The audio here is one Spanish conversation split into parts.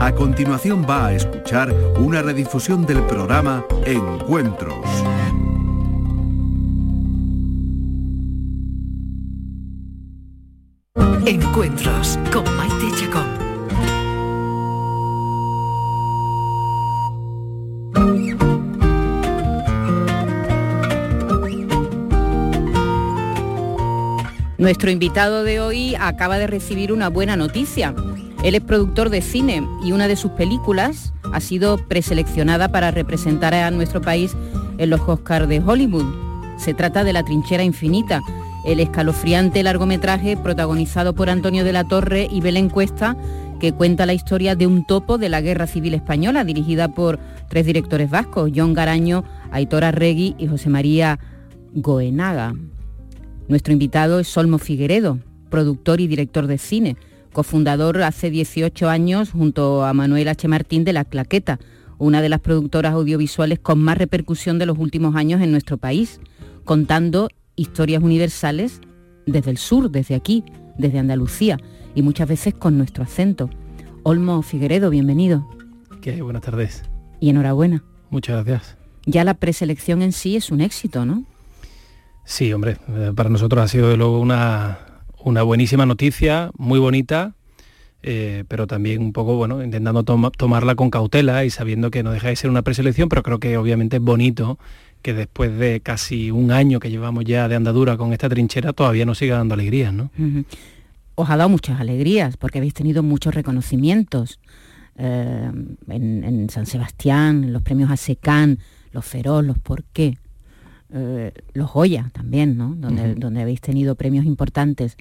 A continuación va a escuchar una redifusión del programa Encuentros. Encuentros con Nuestro invitado de hoy acaba de recibir una buena noticia. Él es productor de cine y una de sus películas ha sido preseleccionada para representar a nuestro país en los Oscars de Hollywood. Se trata de La Trinchera Infinita, el escalofriante largometraje protagonizado por Antonio de la Torre y Belén Cuesta, que cuenta la historia de un topo de la Guerra Civil Española, dirigida por tres directores vascos, John Garaño, Aitor Arregui y José María Goenaga. Nuestro invitado es Solmo Figueredo, productor y director de cine, cofundador hace 18 años junto a Manuel H. Martín de La Claqueta, una de las productoras audiovisuales con más repercusión de los últimos años en nuestro país, contando historias universales desde el sur, desde aquí, desde Andalucía, y muchas veces con nuestro acento. Olmo Figueredo, bienvenido. ¿Qué? Buenas tardes. Y enhorabuena. Muchas gracias. Ya la preselección en sí es un éxito, ¿no? Sí, hombre, eh, para nosotros ha sido de luego una, una buenísima noticia, muy bonita, eh, pero también un poco, bueno, intentando tomarla con cautela y sabiendo que no deja de ser una preselección, pero creo que obviamente es bonito que después de casi un año que llevamos ya de andadura con esta trinchera todavía nos siga dando alegrías, ¿no? Os ha dado muchas alegrías porque habéis tenido muchos reconocimientos eh, en, San Sebastián, los premios ASECAN, los Feroz, los Por qué. Eh, los Goya también, ¿no? Donde, donde habéis tenido premios importantes.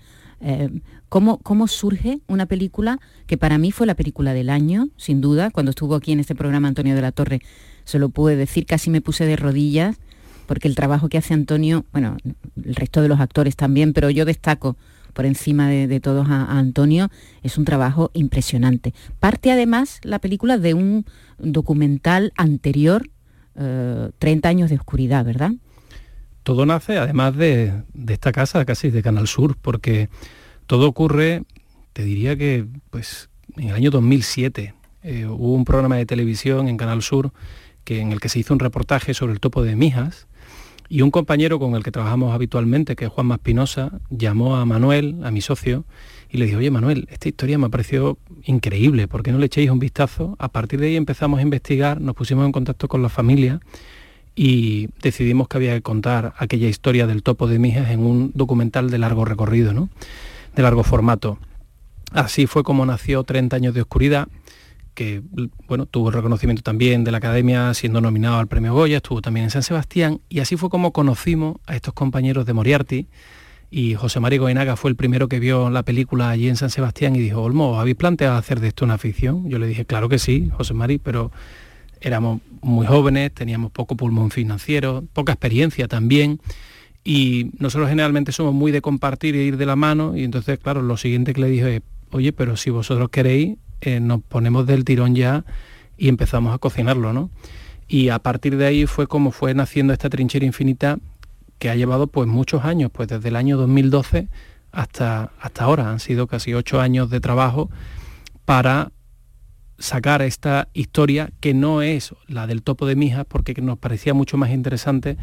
Eh, ¿cómo, ¿Cómo surge una película que para mí fue la película del año, sin duda? Cuando estuvo aquí en este programa Antonio de la Torre, se lo pude decir, casi me puse de rodillas, porque el trabajo que hace Antonio, bueno, el resto de los actores también, pero yo destaco por encima de, todos a, Antonio, es un trabajo impresionante. Parte además la película de un documental anterior, 30 eh, años de oscuridad, ¿verdad? Todo nace además de, esta casa, casi de Canal Sur, porque todo ocurre, te diría que pues en el año 2007 eh, hubo un programa de televisión en Canal Sur que, en el que se hizo un reportaje sobre el topo de Mijas y un compañero con el que trabajamos habitualmente, que es Juan Maspinosa, llamó a Manuel, a mi socio, y le dijo, oye Manuel, esta historia me ha parecido increíble, ¿por qué no le echéis un vistazo? A partir de ahí empezamos a investigar, nos pusimos en contacto con la familia y decidimos que había que contar aquella historia del topo de Mijas en un documental de largo recorrido, ¿no? de largo formato. Así fue como nació 30 años de oscuridad, que bueno, tuvo reconocimiento también de la Academia siendo nominado al Premio Goya, estuvo también en San Sebastián, y así fue como conocimos a estos compañeros de Moriarty, y José María Goenaga fue el primero que vio la película allí en San Sebastián y dijo, Olmo, ¿habéis planteado hacer de esto una ficción? Yo le dije, claro que sí, José María, pero éramos muy jóvenes, teníamos poco pulmón financiero, poca experiencia también. Y nosotros generalmente somos muy de compartir e ir de la mano. Y entonces, claro, lo siguiente que le dije es, oye, pero si vosotros queréis, eh, nos ponemos del tirón ya y empezamos a cocinarlo, ¿no? Y a partir de ahí fue como fue naciendo esta trinchera infinita que ha llevado pues muchos años, pues desde el año 2012 hasta, hasta ahora. Han sido casi ocho años de trabajo para sacar esta historia que no es la del topo de Mijas, porque nos parecía mucho más interesante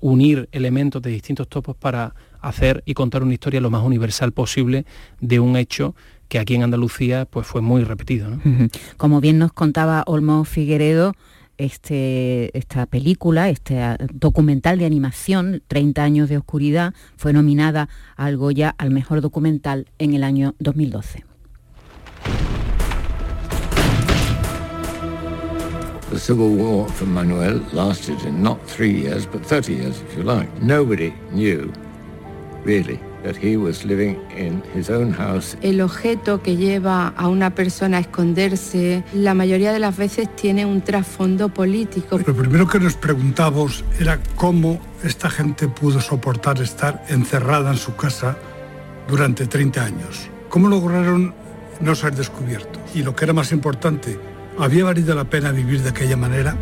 unir elementos de distintos topos para hacer y contar una historia lo más universal posible de un hecho que aquí en Andalucía pues fue muy repetido. Como bien nos contaba Olmo Figueredo, este, esta película, este ah, documental de animación, 30 años de oscuridad, fue nominada al Goya al mejor documental en el año 2012. The Civil War for Manuel lasted in not three years, but 30 years, if you like. Nobody knew, really, that he was living in his own house. El objeto que lleva a una persona a esconderse, la mayoría de las veces tiene un trasfondo político. Lo primero que nos preguntamos era cómo esta gente pudo soportar estar encerrada en su casa durante 30 años. ¿Cómo lograron no ser descubiertos? Y lo que era más importante, ¿Había valido la pena vivir de aquella manera?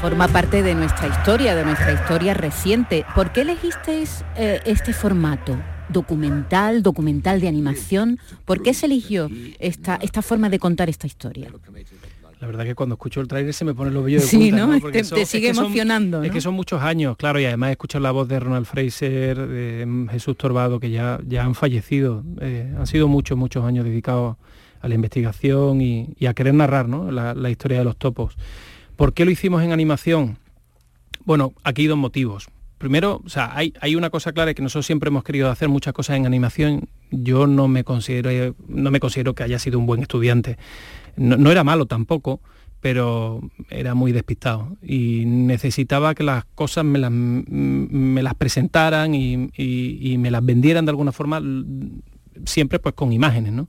Forma parte de nuestra historia, de nuestra historia reciente. ¿Por qué elegisteis eh, este formato? documental, documental de animación. ¿Por qué se eligió esta, esta forma de contar esta historia? La verdad que cuando escucho el trailer se me pone los vellos de punta, sí, ¿no? te, sigue emocionando. Es que son muchos años, claro, y además escuchar la voz de Ronald Fraser, de Jesús Torbado, que ya, ya han fallecido. Eh, han sido muchos, muchos años dedicados a la investigación y, a querer narrar la, historia de los topos. ¿Por qué lo hicimos en animación? Bueno, aquí hay dos motivos. Primero, o sea, hay, hay, una cosa clara que nosotros siempre hemos querido hacer muchas cosas en animación. Yo no me considero, no me considero que haya sido un buen estudiante. No, era malo tampoco, pero era muy despistado y necesitaba que las cosas me las, me las presentaran y, y, me las vendieran de alguna forma, siempre pues con imágenes, ¿no?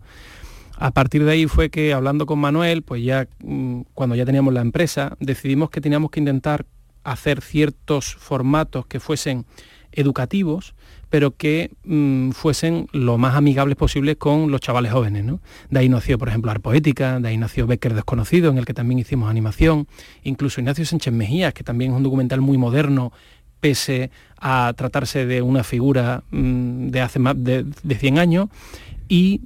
A partir de ahí fue que hablando con Manuel, pues ya mm, cuando ya teníamos la empresa, decidimos que teníamos que intentar hacer ciertos formatos que fuesen educativos, pero que mm, fuesen lo más amigables posibles con los chavales jóvenes. ¿no? De ahí nació, por ejemplo, Arpoética, de ahí nació Becker Desconocido, en el que también hicimos animación, incluso Ignacio Sánchez Mejías, que también es un documental muy moderno, pese a tratarse de una figura mm, de hace más de, de 100 años, y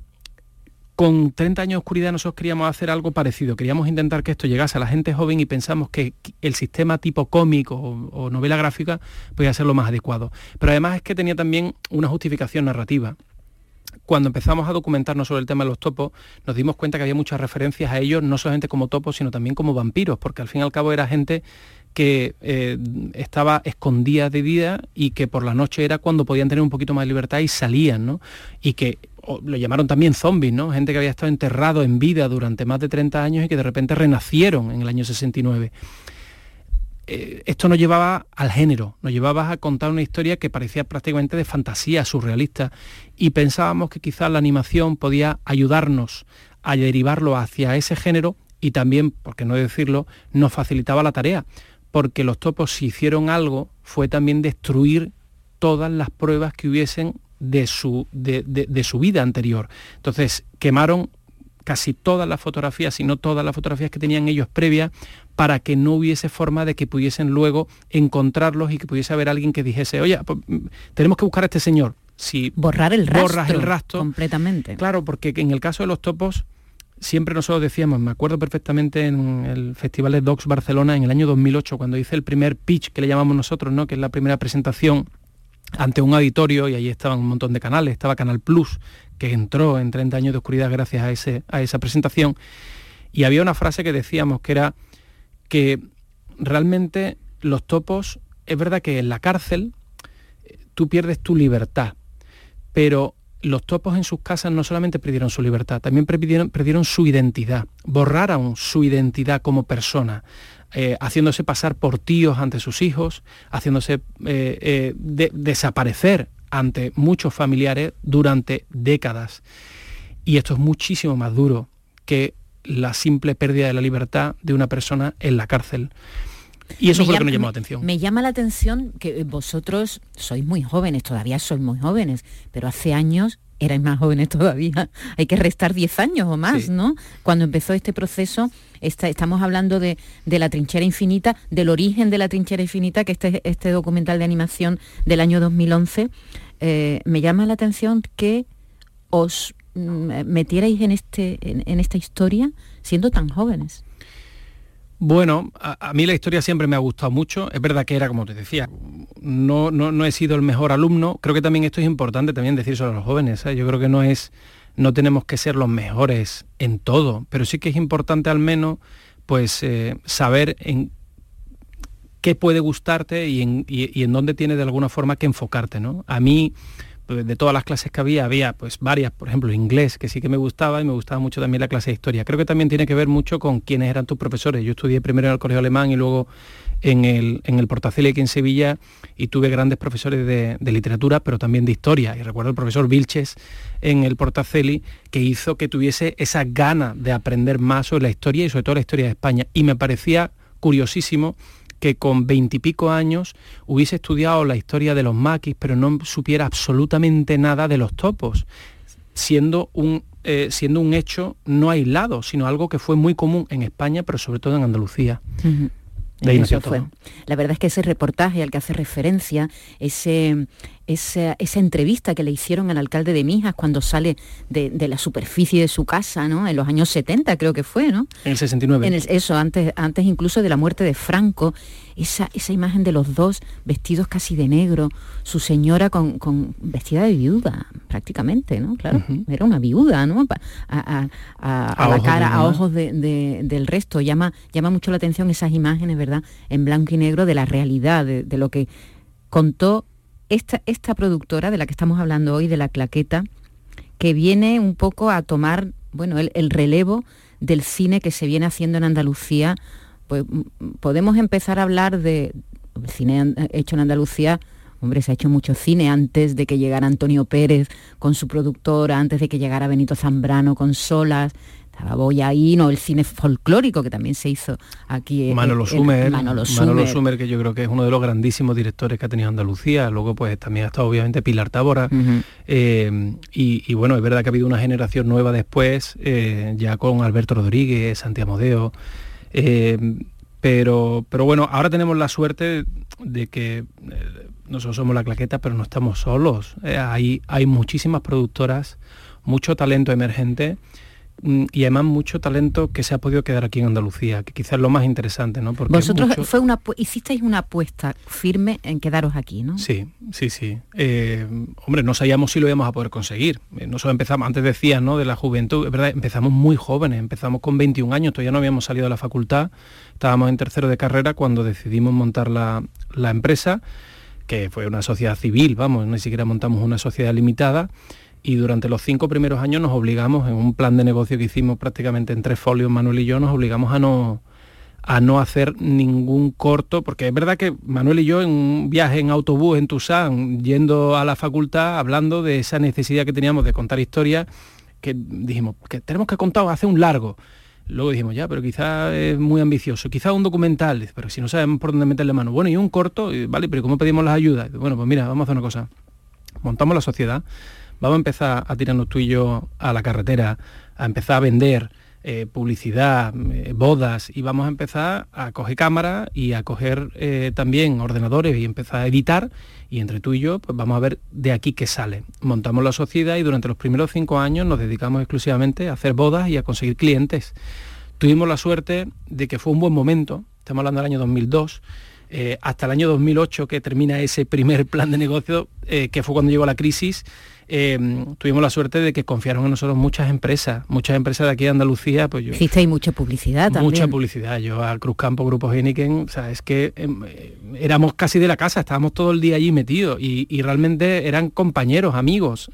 con 30 años de oscuridad nosotros queríamos hacer algo parecido, queríamos intentar que esto llegase a la gente joven y pensamos que el sistema tipo cómico o, novela gráfica podía ser lo más adecuado. Pero además es que tenía también una justificación narrativa cuando empezamos a documentarnos sobre el tema de los topos, nos dimos cuenta que había muchas referencias a ellos, no solamente como topos, sino también como vampiros, porque al fin y al cabo era gente que eh, estaba escondida de vida y que por la noche era cuando podían tener un poquito más de libertad y salían, ¿no? Y que lo llamaron también zombies, ¿no? Gente que había estado enterrado en vida durante más de 30 años y que de repente renacieron en el año 69. Eh, esto nos llevaba al género, nos llevaba a contar una historia que parecía prácticamente de fantasía surrealista y pensábamos que quizás la animación podía ayudarnos a derivarlo hacia ese género y también, por qué no decirlo, nos facilitaba la tarea, porque los topos si hicieron algo fue también destruir todas las pruebas que hubiesen de su, de, su vida anterior. Entonces, quemaron casi todas las fotografías, si no todas las fotografías que tenían ellos previas, para que no hubiese forma de que pudiesen luego encontrarlos y que pudiese haber alguien que dijese, oye, pues, mm, tenemos que buscar a este señor. Si borrar el rastro, borras el rastro completamente. Claro, porque en el caso de los topos, siempre nosotros decíamos, me acuerdo perfectamente en el Festival de Docs Barcelona en el año 2008, cuando hice el primer pitch que le llamamos nosotros, ¿no? que es la primera presentación ante un auditorio y allí estaban un montón de canales, estaba Canal Plus, que entró en 30 años de oscuridad gracias a, ese, a esa presentación, y había una frase que decíamos que era que realmente los topos, es verdad que en la cárcel eh, tú pierdes tu libertad, pero los topos en sus casas no solamente perdieron su libertad, también perdieron, perdieron su identidad, borraron su identidad como persona. Eh, haciéndose pasar por tíos ante sus hijos, haciéndose eh, eh, desaparecer ante muchos familiares durante décadas. Y esto es muchísimo más duro que la simple pérdida de la libertad de una persona en la cárcel. Y eso fue lo que nos llamó la atención. Me llama la atención que vosotros sois muy jóvenes, todavía sois muy jóvenes, pero hace años erais más jóvenes todavía. Hay que restar 10 años o más, ¿no? Cuando empezó este proceso, estamos hablando de, la trinchera infinita, del origen de la trinchera infinita, que este, este documental de animación del año 2011. Eh, me llama la atención que os mm, metierais en, este, en esta historia siendo tan jóvenes. Bueno, a, mí la historia siempre me ha gustado mucho. Es verdad que era, como te decía, no, no, he sido el mejor alumno. Creo que también esto es importante también decirlo a los jóvenes. Yo creo que no es, no tenemos que ser los mejores en todo, pero sí que es importante al menos pues eh, saber en qué puede gustarte y en, y, en dónde tiene de alguna forma que enfocarte. ¿no? A mí de todas las clases que había, había pues varias, por ejemplo, inglés, que sí que me gustaba y me gustaba mucho también la clase de historia. Creo que también tiene que ver mucho con quiénes eran tus profesores. Yo estudié primero en el Colegio Alemán y luego en el, en el Portaceli aquí en Sevilla y tuve grandes profesores de, literatura, pero también de historia. Y recuerdo el profesor Vilches en el Portaceli que hizo que tuviese esa gana de aprender más sobre la historia y sobre todo la historia de España. Y me parecía curiosísimo que con veintipico años hubiese estudiado la historia de los maquis, pero no supiera absolutamente nada de los topos, siendo un, eh, siendo un hecho no aislado, sino algo que fue muy común en España, pero sobre todo en Andalucía. Eso fue. La verdad es que ese reportaje al que hace referencia, ese, esa, entrevista que le hicieron al alcalde de Mijas cuando sale de, la superficie de su casa, ¿no? En los años 70 creo que fue, ¿no? En el 69. En eso, antes, antes incluso de la muerte de Franco, esa, esa imagen de los dos vestidos casi de negro, su señora con, vestida de viuda, prácticamente, ¿no? Claro, era una viuda, ¿no? A, la cara, a ojos del resto. Llama, llama mucho la atención esas imágenes, ¿verdad? En blanco y negro de la realidad, de lo que contó esta, esta productora de la que estamos hablando hoy, de la claqueta, que viene un poco a tomar bueno, el, relevo del cine que se viene haciendo en Andalucía, pues podemos empezar a hablar de cine hecho en Andalucía. Hombre, se ha hecho mucho cine antes de que llegara Antonio Pérez con su productora, antes de que llegara Benito Zambrano con Solas, ahí, no el cine folclórico que también se hizo aquí. Manolo Sumer, Manolo Sumer. que yo creo que es uno de los grandísimos directores que ha tenido Andalucía. Luego pues también ha estado obviamente Pilar Tábora. Eh, y, bueno, es verdad que ha habido una generación nueva después, eh, ya con Alberto Rodríguez, Santiago Modeo. Eh, pero, pero bueno, ahora tenemos la suerte de que nosotros somos la claqueta, pero no estamos solos. hay, hay muchísimas productoras, mucho talento emergente y además mucho talento que se ha podido quedar aquí en Andalucía, que quizás es lo más interesante, ¿no? Porque Vosotros fue una, hicisteis una apuesta firme en quedaros aquí, ¿no? Sí, sí, sí. Eh, hombre, no sabíamos si lo íbamos a poder conseguir. Eh, nosotros empezamos, antes decías, ¿no? De la juventud, es verdad, empezamos muy jóvenes, empezamos con 21 años, todavía no habíamos salido de la facultad, estábamos en tercero de carrera cuando decidimos montar la, la empresa, que fue una sociedad civil, vamos, ni siquiera montamos una sociedad limitada y durante los cinco primeros años nos obligamos, en un plan de negocio que hicimos prácticamente en tres folios, Manuel y yo, nos obligamos a no, a no hacer ningún corto, porque es verdad que Manuel y yo en un viaje en autobús en Tucson, yendo a la facultad, hablando de esa necesidad que teníamos de contar historias, que dijimos, que tenemos que contar, hacer un largo. Luego dijimos, ya, pero quizá es muy ambicioso, quizá un documental, pero si no sabemos por dónde meterle mano. Bueno, y un corto, vale, pero ¿cómo pedimos las ayudas? Bueno, pues mira, vamos a hacer una cosa. Montamos la sociedad, vamos a empezar a tirarnos tú y yo a la carretera, a empezar a vender eh, publicidad, eh, bodas, y vamos a empezar a coger cámaras y a coger eh, también ordenadores y empezar a editar, y entre tú y yo, pues vamos a ver de aquí qué sale. Montamos la sociedad y durante los primeros cinco años nos dedicamos exclusivamente a hacer bodas y a conseguir clientes. Tuvimos la suerte de que fue un buen momento, estamos hablando del año 2002, hasta el año 2008 que termina ese primer plan de negocio, que fue cuando llegó la crisis, Em, tuvimos la suerte de que confiaron en nosotros muchas empresas, muchas empresas de aquí de Andalucía. Pues yo, Hicisteis mucha publicidad también. Mucha publicidad. Yo al Cruzcampo, Grupo Heineken, o sea, es que em, eh, éramos casi de la casa, estábamos todo el día allí metidos y, y realmente eran compañeros, amigos.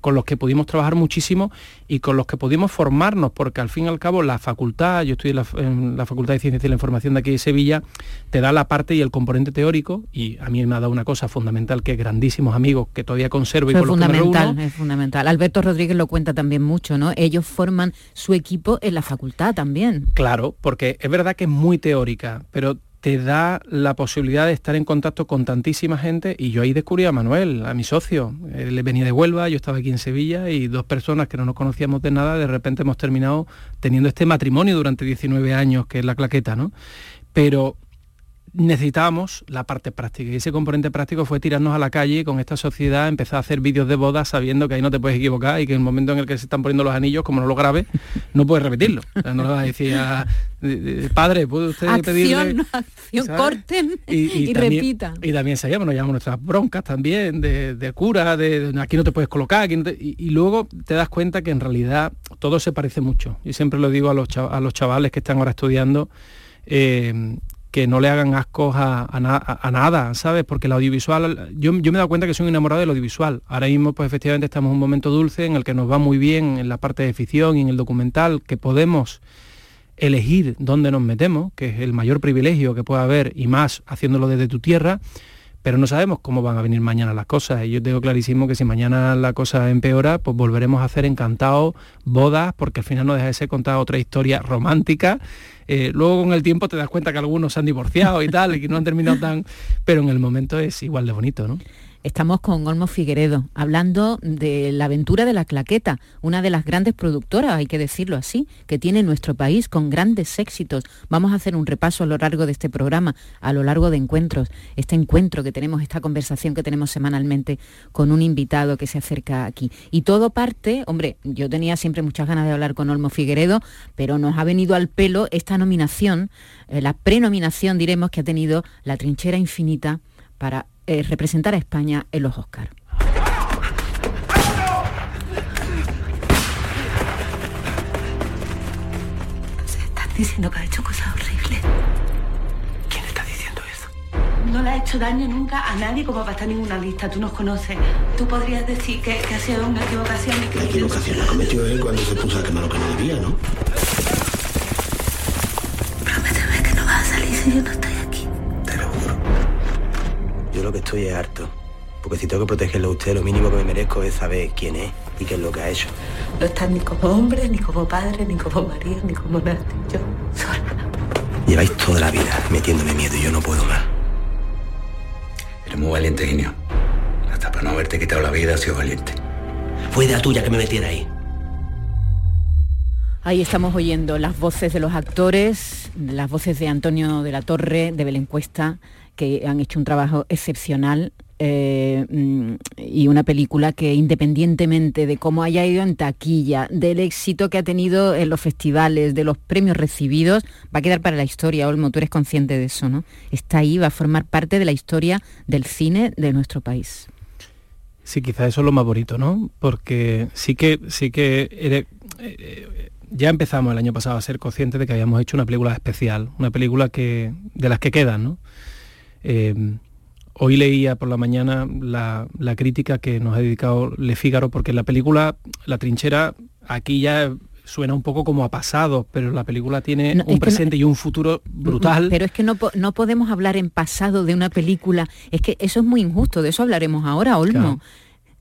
Con los que pudimos trabajar muchísimo y con los que pudimos formarnos, porque al fin y al cabo la facultad, yo estoy en la, Facultad de Ciencias y la Información de aquí de Sevilla, te da la parte y el componente teórico, y a mí me ha dado una cosa fundamental, que grandísimos amigos que todavía conservo y con los que Es fundamental, Alberto Rodríguez lo cuenta también mucho, ¿no? Ellos forman su equipo en la facultad también. Claro, porque es verdad que es muy teórica, pero te da la posibilidad de estar en contacto con tantísima gente y yo ahí descubrí a Manuel, a mi socio. Él venía de Huelva, yo estaba aquí en Sevilla y dos personas que no nos conocíamos de nada, de repente hemos terminado teniendo este matrimonio durante 19 años, que es la claqueta, ¿no? Pero necesitábamos la parte práctica y ese componente práctico fue tirarnos a la calle con esta sociedad, empezar a hacer vídeos de bodas sabiendo que ahí no te puedes equivocar y que en el momento en el que se están poniendo los anillos, como no lo grabes, no puedes repetirlo. no le vas a decir a, padre, ¿puede usted acción, pedirle? acción, corten y, repitan. Y también sabíamos, nos llamamos nuestras broncas también de, cura, de, aquí no te puedes colocar, y, luego te das cuenta que en realidad todo se parece mucho. Y siempre lo digo a los, a los chavales que están ahora estudiando, eh, que no le hagan ascos a, nada, ¿sabes? Porque el audiovisual, yo, me he dado cuenta que soy un enamorado del audiovisual. Ahora mismo, pues efectivamente estamos en un momento dulce en el que nos va muy bien en la parte de ficción y en el documental, que podemos elegir dónde nos metemos, que es el mayor privilegio que pueda haber, y más haciéndolo desde tu tierra, pero no sabemos cómo van a venir mañana las cosas. Y yo tengo clarísimo que si mañana la cosa empeora, pues volveremos a hacer encantados bodas, porque al final no deja de ser contar otra historia romántica eh, luego con el tiempo te das cuenta que algunos se han divorciado y tal, y que no han terminado tan... Pero en el momento es igual de bonito, ¿no? Estamos con Olmo Figueredo, hablando de la aventura de la claqueta, una de las grandes productoras, hay que decirlo así, que tiene nuestro país con grandes éxitos. Vamos a hacer un repaso a lo largo de este programa, a lo largo de encuentros, este encuentro que tenemos, esta conversación que tenemos semanalmente con un invitado que se acerca aquí. Y todo parte, hombre, yo tenía siempre muchas ganas de hablar con Olmo Figueredo, pero nos ha venido al pelo esta nominación, eh, la prenominación, diremos, que ha tenido La Trinchera Infinita para eh, representar a España en los Oscars. Se están diciendo que ha hecho cosas horribles. ¿Quién está diciendo eso? No le ha hecho daño nunca a nadie como para estar en ninguna lista. Tú nos conoces. Tú podrías decir que, que ha sido una equivocación y que... La equivocación la cometió él cuando se puso a quemar lo que no debía, ¿no? Yo lo que estoy es harto. Porque si tengo que protegerlo a usted, lo mínimo que me merezco es saber quién es y qué es lo que ha hecho. No estás ni como hombre, ni como padre, ni como marido, ni como nadie. Yo sola. Lleváis toda la vida metiéndome miedo y yo no puedo más. Eres muy valiente, Genio. Hasta para no haberte quitado la vida has sido valiente. Fue idea tuya que me metiera ahí. Ahí estamos oyendo las voces de los actores, las voces de Antonio de la Torre, de Belén Cuesta, que han hecho un trabajo excepcional eh, mm, y una película que independientemente de cómo haya ido en taquilla, del éxito que ha tenido en los festivales, de los premios recibidos, va a quedar para la historia, Olmo, tú eres consciente de eso, ¿no? Está ahí, va a formar parte de la historia del cine de nuestro país. Sí, quizás eso es lo más bonito, ¿no? Porque sí que, sí que eh, eh, ya empezamos el año pasado a ser conscientes de que habíamos hecho una película especial, una película que, de las que quedan, ¿no? Eh, hoy leía por la mañana la, la, crítica que nos ha dedicado Le Fígaro, porque la película, La Trinchera, aquí ya suena un poco como a pasado, pero la película tiene No, un presente no- y un futuro brutal. Pero es que no, no podemos hablar en pasado de una película, es que eso es muy injusto, de eso hablaremos ahora, Olmo. Claro.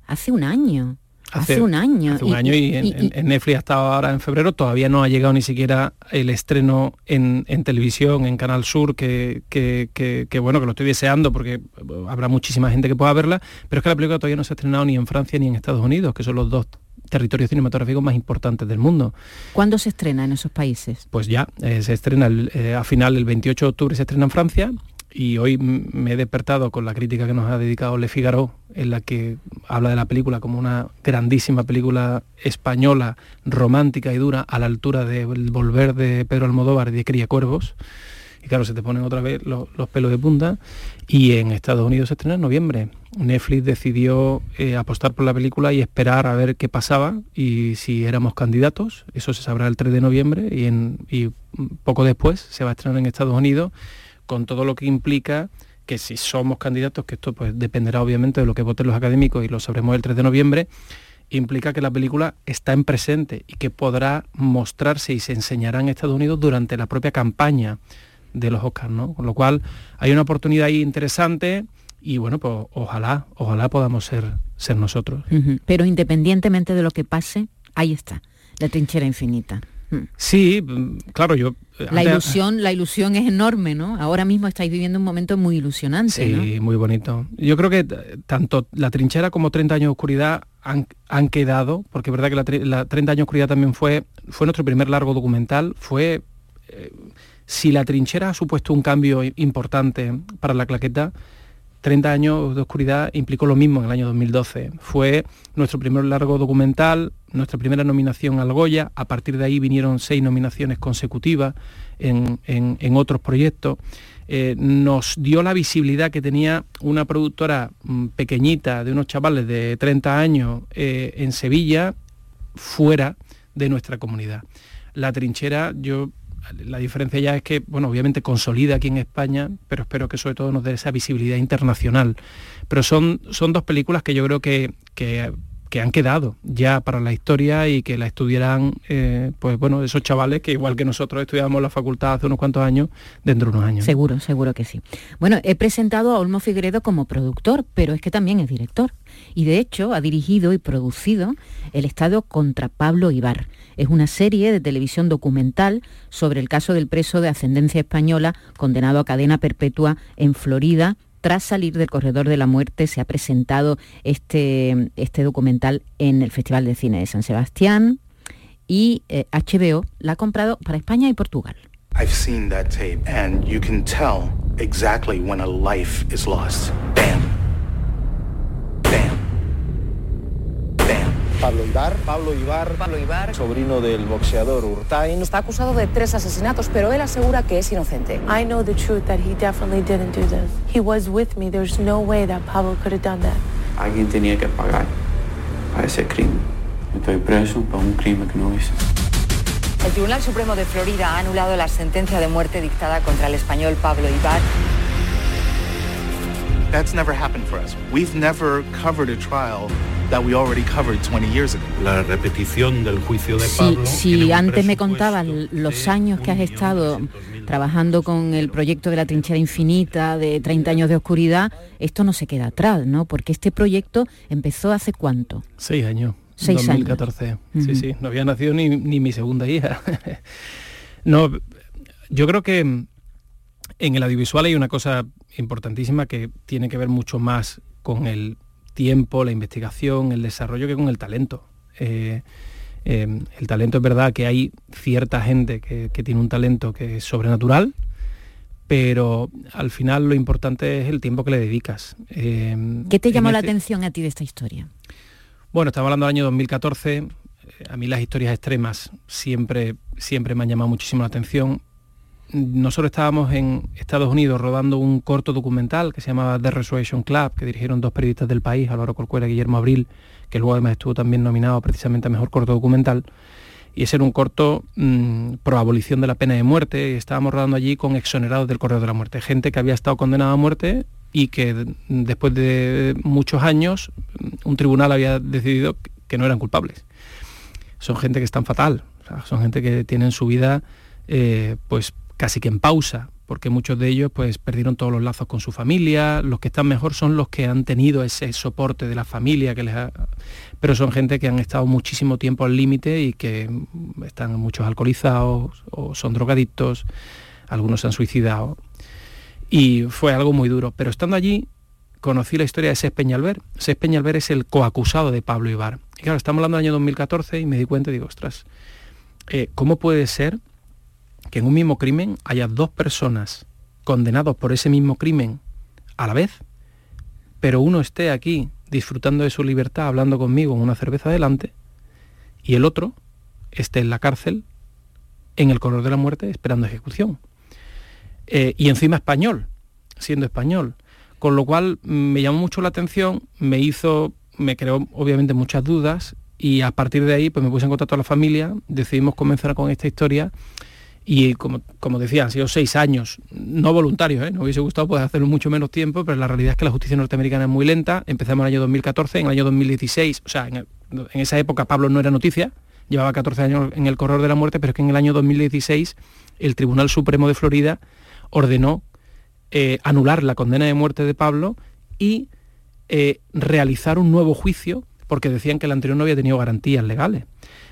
Hace un año. Hace, un año. Hace un año y, en, en- en Netflix hasta ahora en febrero todavía no ha llegado ni siquiera el estreno en, en televisión, en Canal Sur, que, que- que- que, bueno, que lo estoy deseando porque eh, habrá muchísima gente que pueda verla, pero es que la película todavía no se ha estrenado ni en Francia ni en Estados Unidos, que son los dos territorios cinematográficos más importantes del mundo. ¿Cuándo se estrena en esos países? Pues ya, eh, se estrena el- eh, a final el 28 de octubre se estrena en Francia y hoy me he despertado con la crítica que nos ha dedicado Le Figaro, en la que habla de la película como una grandísima película española, romántica y dura, a la altura del volver de Pedro Almodóvar y de Cría Cuervos. Y claro, se te ponen otra vez lo- los pelos de punta. Y en Estados Unidos se estrena en noviembre. Netflix decidió eh, apostar por la película y esperar a ver qué pasaba y si éramos candidatos. Eso se sabrá el 3 de noviembre y poco después se va a estrenar en Estados Unidos con todo lo que implica que si somos candidatos, que esto pues dependerá obviamente de lo que voten los académicos y lo sabremos el 3 de noviembre, implica que la película está en presente y que podrá mostrarse y se enseñará en Estados Unidos durante la propia campaña de los Oscars, ¿no? Con lo cual hay una oportunidad ahí interesante y bueno, pues ojalá, ojalá podamos ser, ser nosotros. Pero independientemente de lo que pase, ahí está, la trinchera infinita. Mm. Sí, mm, claro, yo... eh, La ilusión, la ilusión es enorme, ¿no? Ahora mismo estáis viviendo un momento muy ilusionante, ¿no? Sí, muy bonito. Yo creo que eh, tanto La Trinchera como 30 años de oscuridad han, han quedado, porque es verdad que la, tri- la 30 años de oscuridad también fue, fue nuestro primer largo documental, fue... eh, si La Trinchera ha supuesto un cambio importante para la claqueta, 30 años de oscuridad implicó lo mismo en el año 2012. Fue nuestro primer largo documental, nuestra primera nominación al Goya, a partir de ahí vinieron seis nominaciones consecutivas en, en- otros proyectos. Eh, nos dio la visibilidad que tenía una productora mm, pequeñita de unos chavales de 30 años eh, en Sevilla, fuera de nuestra comunidad. La trinchera, yo la diferencia ya es que, bueno, obviamente consolida aquí en España, pero espero que sobre todo nos dé esa visibilidad internacional. Pero son, son dos películas que yo creo que, que, que han quedado ya para la historia y que la estudiarán, eh, pues bueno, esos chavales que igual que nosotros estudiamos en la facultad hace unos cuantos años, dentro de unos años. Seguro, seguro que sí. Bueno, he presentado a Olmo Figueredo como productor, pero es que también es director. Y de hecho ha dirigido y producido El Estado contra Pablo Ibar. Es una serie de televisión documental sobre el caso del preso de ascendencia española condenado a cadena perpetua en Florida tras salir del corredor de la muerte se ha presentado este, este documental en el Festival de Cine de San Sebastián y HBO eh, la ha comprado para España y Portugal. Pablo Ibar, Pablo Ibar, Pablo Ibar, sobrino del boxeador Urtain. Está acusado de tres asesinatos, pero él asegura que es inocente. I know the truth that he definitely didn't do this. He was with me. There's no way that Pablo could have done that. Alguien tenía que pagar a ese crimen. Estoy preso por un crimen que no hice. El Tribunal Supremo de Florida ha anulado la sentencia de muerte dictada contra el español Pablo Ibar. That's never happened for us. We've never covered a trial that we already covered 20 years ago. La repetición del juicio de Pablo. Si, si antes me contabas los años que has estado trabajando con el proyecto de la trinchera infinita, de 30 años de oscuridad, esto no se queda atrás, ¿no? Porque este proyecto empezó hace cuánto? Seis años. Seis 2014. Sí, sí, no había nacido ni, mi segunda hija. no, yo creo que en el audiovisual hay una cosa importantísima que tiene que ver mucho más con el tiempo, la investigación, el desarrollo que con el talento. Eh, eh, el talento es verdad que hay cierta gente que, tiene un talento que es sobrenatural, pero al final lo importante es el tiempo que le dedicas. Eh, ¿Qué te llamó la este atención a ti de esta historia? Bueno, estamos hablando del año 2014. A mí las historias extremas siempre, siempre me han llamado muchísimo la atención. Nosotros estábamos en Estados Unidos rodando un corto documental que se llamaba The Resurrection Club, que dirigieron dos periodistas del país, Álvaro Corcuera y Guillermo Abril, que luego además estuvo también nominado precisamente a Mejor Corto Documental. Y ese era un corto mm, pro abolición de la pena de muerte. Estábamos rodando allí con exonerados del correo de la muerte. Gente que había estado condenada a muerte y que después de muchos años un tribunal había decidido que no eran culpables. Son gente que están fatal, son gente que tienen su vida eh, pues casi que en pausa, porque muchos de ellos pues perdieron todos los lazos con su familia, los que están mejor son los que han tenido ese soporte de la familia que les pero son gente que han estado muchísimo tiempo al límite y que están muchos alcoholizados o son drogadictos, algunos se han suicidado y fue algo muy duro. Pero estando allí, conocí la historia de Sés Peñalver. Sés Peñalver es el coacusado de Pablo Ibar. Y claro, estamos hablando del año 2014 y me di cuenta y digo, ostras, eh, ¿cómo puede ser que en un mismo crimen haya dos personas condenados por ese mismo crimen a la vez, pero uno esté aquí disfrutando de su libertad, hablando conmigo en una cerveza delante, y el otro esté en la cárcel, en el color de la muerte, esperando ejecución? Eh, y encima español, siendo español. Con lo cual me llamó mucho la atención, me hizo, me creó obviamente muchas dudas y a partir de ahí pues me puse en contacto con la familia, decidimos comenzar con esta historia y como, como decía, han sido seis años, no voluntarios, ¿eh? no hubiese gustado poder hacerlo mucho menos tiempo, pero la realidad es que la justicia norteamericana es muy lenta, empezamos en el año 2014, en el año 2016, o sea, en, en esa época Pablo no era noticia, llevaba 14 años en el corredor de la muerte, pero es que en el año 2016 el Tribunal Supremo de Florida ordenó eh, anular la condena de muerte de Pablo y eh, realizar un nuevo juicio porque decían que el anterior no había tenido garantías legales.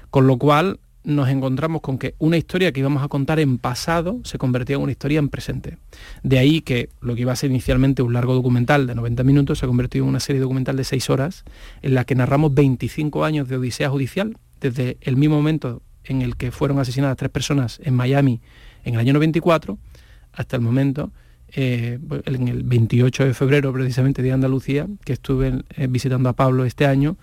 Con lo cual nos encontramos con que una historia que íbamos a contar en pasado se convertía en una historia en presente. De ahí que lo que iba a ser inicialmente un largo documental de 90 minutos se ha convertido en una serie documental de 6 horas en la que narramos 25 años de odisea judicial, desde el mismo momento en el que fueron asesinadas tres personas en Miami en el año 94 hasta el momento, eh, en el 28 de febrero, precisamente de Andalucía, que estuve eh, visitando a Pablo este año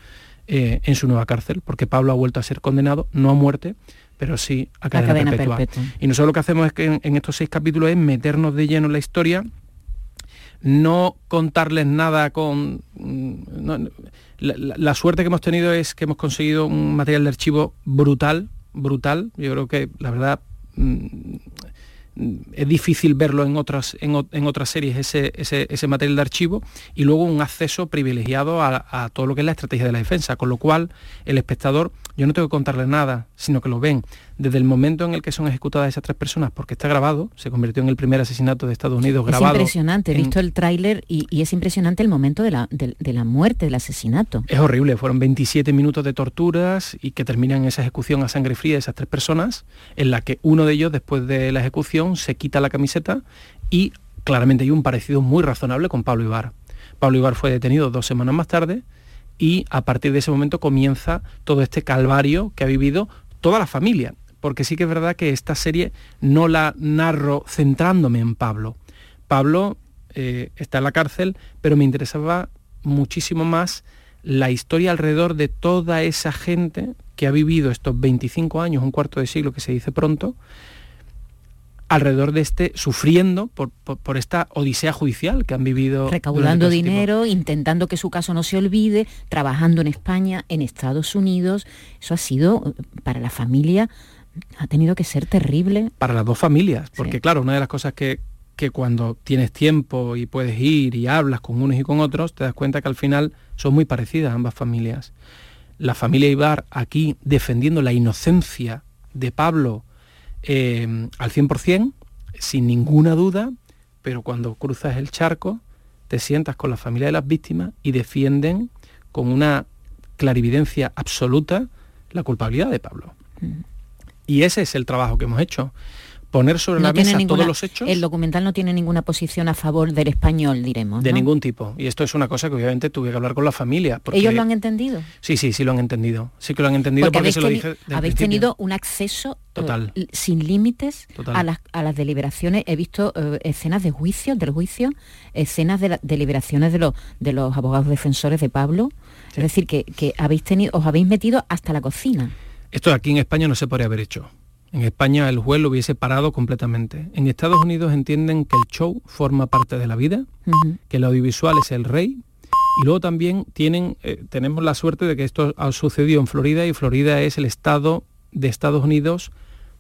eh, en su nueva cárcel, porque Pablo ha vuelto a ser condenado, no a muerte, pero sí a cadena, perpetua. Y nosotros lo que hacemos es que en, estos seis capítulos es meternos de lleno en la historia, no contarles nada con... Mm, la, suerte que hemos tenido es que hemos conseguido un material de archivo brutal, brutal. Yo creo que la verdad mm, es difícil verlo en otras, en, otras series ese, ese, material de archivo y luego un acceso privilegiado a, a, todo lo que es la estrategia de la defensa, con lo cual el espectador, yo no tengo que contarle nada, sino que lo ven desde el momento en el que son ejecutadas esas tres personas, porque está grabado, se convirtió en el primer asesinato de Estados Unidos grabado. Es impresionante, he visto el tráiler y, es impresionante el momento de la, de, la muerte, del asesinato. Es horrible, fueron 27 minutos de torturas y que terminan esa ejecución a sangre fría de esas tres personas, en la que uno de ellos, después de la ejecución, se quita la camiseta y claramente hay un parecido muy razonable con Pablo Ibar. Pablo Ibar fue detenido dos semanas más tarde y a partir de ese momento comienza todo este calvario que ha vivido toda la familia. Porque sí que es verdad que esta serie no la narro centrándome en Pablo. Pablo eh, está en la cárcel, pero me interesaba muchísimo más la historia alrededor de toda esa gente que ha vivido estos 25 años, un cuarto de siglo que se dice pronto, alrededor de este, sufriendo por, esta odisea judicial que han vivido. Recaudando dinero, intentando que su caso no se olvide, trabajando en España, en Estados Unidos. Eso ha sido, para la familia, ha tenido que ser terrible. Para las dos familias, porque claro, una de las cosas que, que cuando tienes tiempo y puedes ir y hablas con unos y con otros, te das cuenta que al final son muy parecidas ambas familias. La familia Ibar aquí defendiendo la inocencia de Pablo, eh, al 100%, sin ninguna duda, pero cuando cruzas el charco, te sientas con la familia de las víctimas y defienden con una clarividencia absoluta la culpabilidad de Pablo. Mm. Y ese es el trabajo que hemos hecho poner sobre la mesa todos los hechos. El documental no tiene ninguna posición a favor del español, diremos. De ningún tipo. Y esto es una cosa que obviamente tuve que hablar con la familia. ¿Ellos lo han entendido? Sí, sí, sí lo han entendido. Sí que lo han entendido porque, se lo dije. Habéis tenido un acceso eh, Total. sin límites a las, deliberaciones. He visto eh, escenas de juicio, del juicio, escenas de las deliberaciones de los, de los abogados defensores de Pablo. Es decir, que, que habéis tenido, os habéis metido hasta la cocina. Esto aquí en España no se podría haber hecho. En España el juez lo hubiese parado completamente. En Estados Unidos entienden que el show forma parte de la vida, que el audiovisual es el rey. Y luego también tienen, eh, tenemos la suerte de que esto ha sucedido en Florida y Florida es el estado de Estados Unidos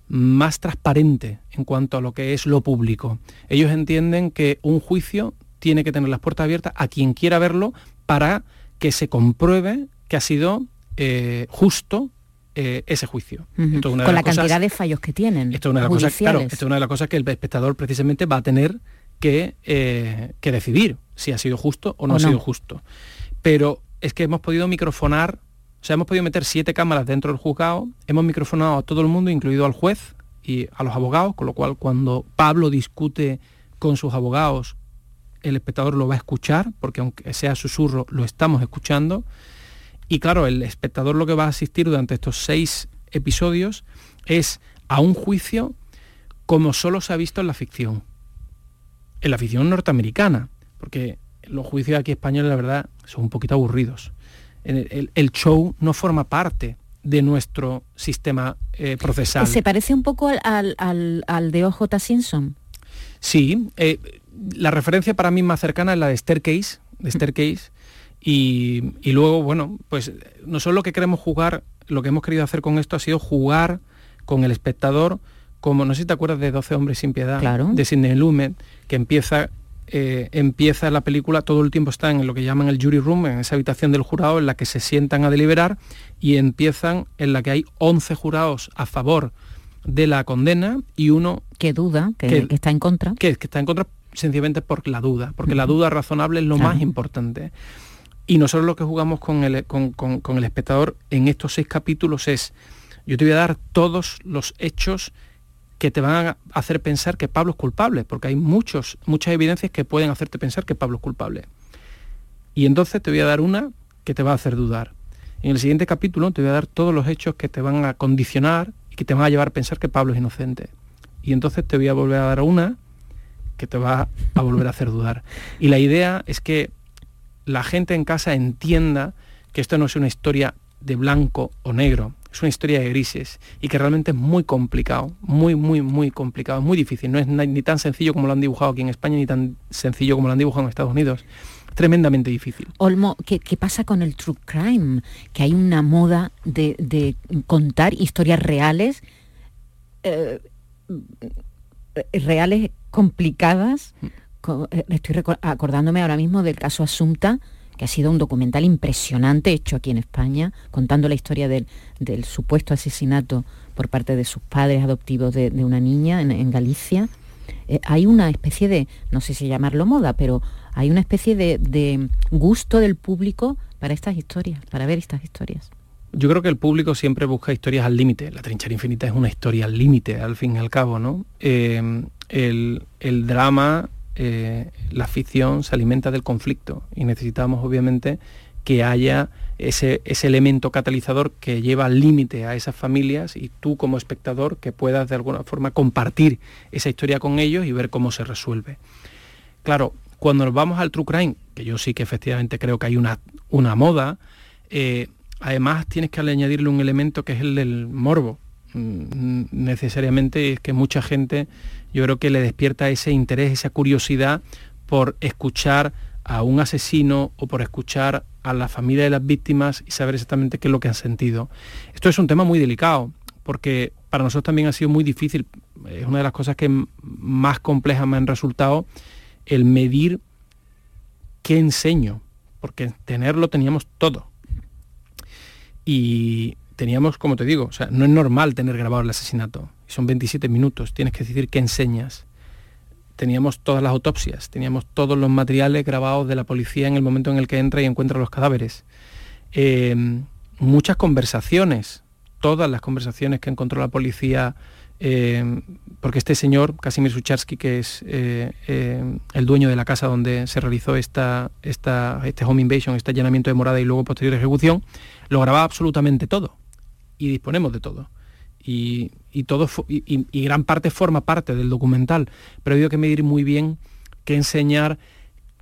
más transparente en cuanto a lo que es lo público. Ellos entienden que un juicio tiene que tener las puertas abiertas a quien quiera verlo para que se compruebe que ha sido eh, justo eh, ese juicio. Con la cantidad de fallos que tienen. Esto es, una de las cosas, claro, esto es una de las cosas que el espectador precisamente va a tener que, eh, que decidir si ha sido justo o no ha sido justo. Pero es que hemos podido microfonar, o sea, hemos podido meter siete cámaras dentro del juzgado, hemos microfonado a todo el mundo, incluido al juez y a los abogados, con lo cual cuando Pablo discute con sus abogados, el espectador lo va a escuchar, porque aunque sea susurro, lo estamos escuchando. Y claro, el espectador lo que va a asistir durante estos seis episodios es a un juicio como solo se ha visto en la ficción. En la ficción norteamericana, porque los juicios aquí españoles, la verdad, son un poquito aburridos. El, show no forma parte de nuestro sistema eh, procesal. ¿Se parece un poco al, de OJ Simpson? Sí, eh, la referencia para mí más cercana es la de Staircase, de Staircase, y, luego, bueno, pues nosotros lo que queremos jugar, lo que hemos querido hacer con esto ha sido jugar con el espectador, como no sé si te acuerdas de 12 hombres sin piedad, de Sidney Lumet, que empieza, eh, empieza la película, todo el tiempo está en lo que llaman el jury room, en esa habitación del jurado en la que se sientan a deliberar y empiezan en la que hay 11 jurados a favor de la condena y uno que duda, que, está en contra. Que, está en contra sencillamente por la duda, porque la duda razonable es lo más importante. Y nosotros lo que jugamos con el, con, el espectador en estos seis capítulos es, yo te voy a dar todos los hechos que te van a hacer pensar que Pablo es culpable, porque hay muchos, muchas evidencias que pueden hacerte pensar que Pablo es culpable. Y entonces te voy a dar una que te va a hacer dudar. En el siguiente capítulo te voy a dar todos los hechos que te van a condicionar y que te van a llevar a pensar que Pablo es inocente. Y entonces te voy a volver a dar una que te va a volver a hacer dudar. Y la idea es que la gente en casa entienda que esto no es una historia de blanco o negro, es una historia de grises y que realmente es muy complicado, muy, muy, muy complicado, muy difícil. No es ni tan sencillo como lo han dibujado aquí en España, ni tan sencillo como lo han dibujado en Estados Unidos. Tremendamente difícil. Olmo, ¿qué, pasa con el true crime? Que hay una moda de, contar historias reales, eh, reales complicadas, mm. Eh, estoy acordándome ahora mismo del caso Asunta, que ha sido un documental impresionante hecho aquí en España, contando la historia del, supuesto asesinato por parte de sus padres adoptivos de, una niña en, Galicia. Eh, hay una especie de, no sé si llamarlo moda, pero hay una especie de, gusto del público para estas historias, para ver estas historias. Yo creo que el público siempre busca historias al límite. La trinchera infinita es una historia al límite, al fin y al cabo, ¿no? Eh, el, el, drama eh, la ficción se alimenta del conflicto y necesitamos obviamente que haya ese, ese elemento catalizador que lleva al límite a esas familias y tú como espectador que puedas de alguna forma compartir esa historia con ellos y ver cómo se resuelve. Claro, cuando nos vamos al true crime, que yo sí que efectivamente creo que hay una, una moda, eh, además tienes que añadirle un elemento que es el del morbo. Mm, necesariamente es que mucha gente yo creo que le despierta ese interés, esa curiosidad por escuchar a un asesino o por escuchar a la familia de las víctimas y saber exactamente qué es lo que han sentido. Esto es un tema muy delicado porque para nosotros también ha sido muy difícil, es una de las cosas que más complejas me han resultado el medir qué enseño, porque tenerlo teníamos todo. Y teníamos, como te digo, o sea, no es normal tener grabado el asesinato. Son 27 minutos, tienes que decir qué enseñas. Teníamos todas las autopsias, teníamos todos los materiales grabados de la policía en el momento en el que entra y encuentra los cadáveres. Eh, muchas conversaciones, todas las conversaciones que encontró la policía eh, porque este señor, Casimir Sucharsky, que es eh, el dueño de la casa donde se realizó esta, esta, este home invasion, este allanamiento de morada y luego posterior ejecución, lo grababa absolutamente todo y disponemos de todo. Y, todo y, gran parte forma parte del documental, pero hay que medir muy bien qué enseñar,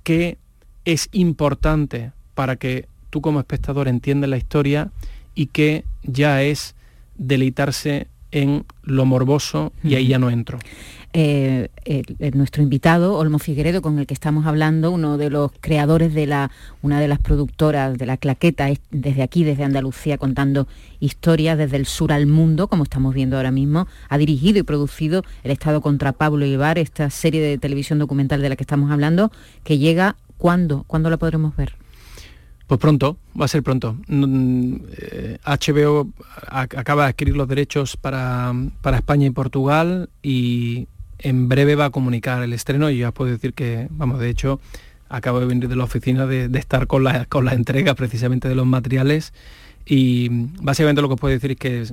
qué es importante para que tú como espectador entiendas la historia y que ya es deleitarse en lo morboso y ahí ya no entro. Eh, nuestro invitado, Olmo Figueredo, con el que estamos hablando, uno de los creadores de la, una de las productoras de la claqueta, desde aquí, desde Andalucía, contando historias desde el sur al mundo, como estamos viendo ahora mismo, ha dirigido y producido El Estado contra Pablo Ibar, esta serie de televisión documental de la que estamos hablando, que llega, ¿cuándo? ¿Cuándo la podremos ver? Pues pronto, va a ser pronto. HBO eh, acaba de adquirir los derechos para, España y Portugal y en breve va a comunicar el estreno y ya puedo decir que, vamos, de hecho, acabo de venir de la oficina de, estar con la, con la entrega precisamente de los materiales y básicamente lo que os puedo decir es que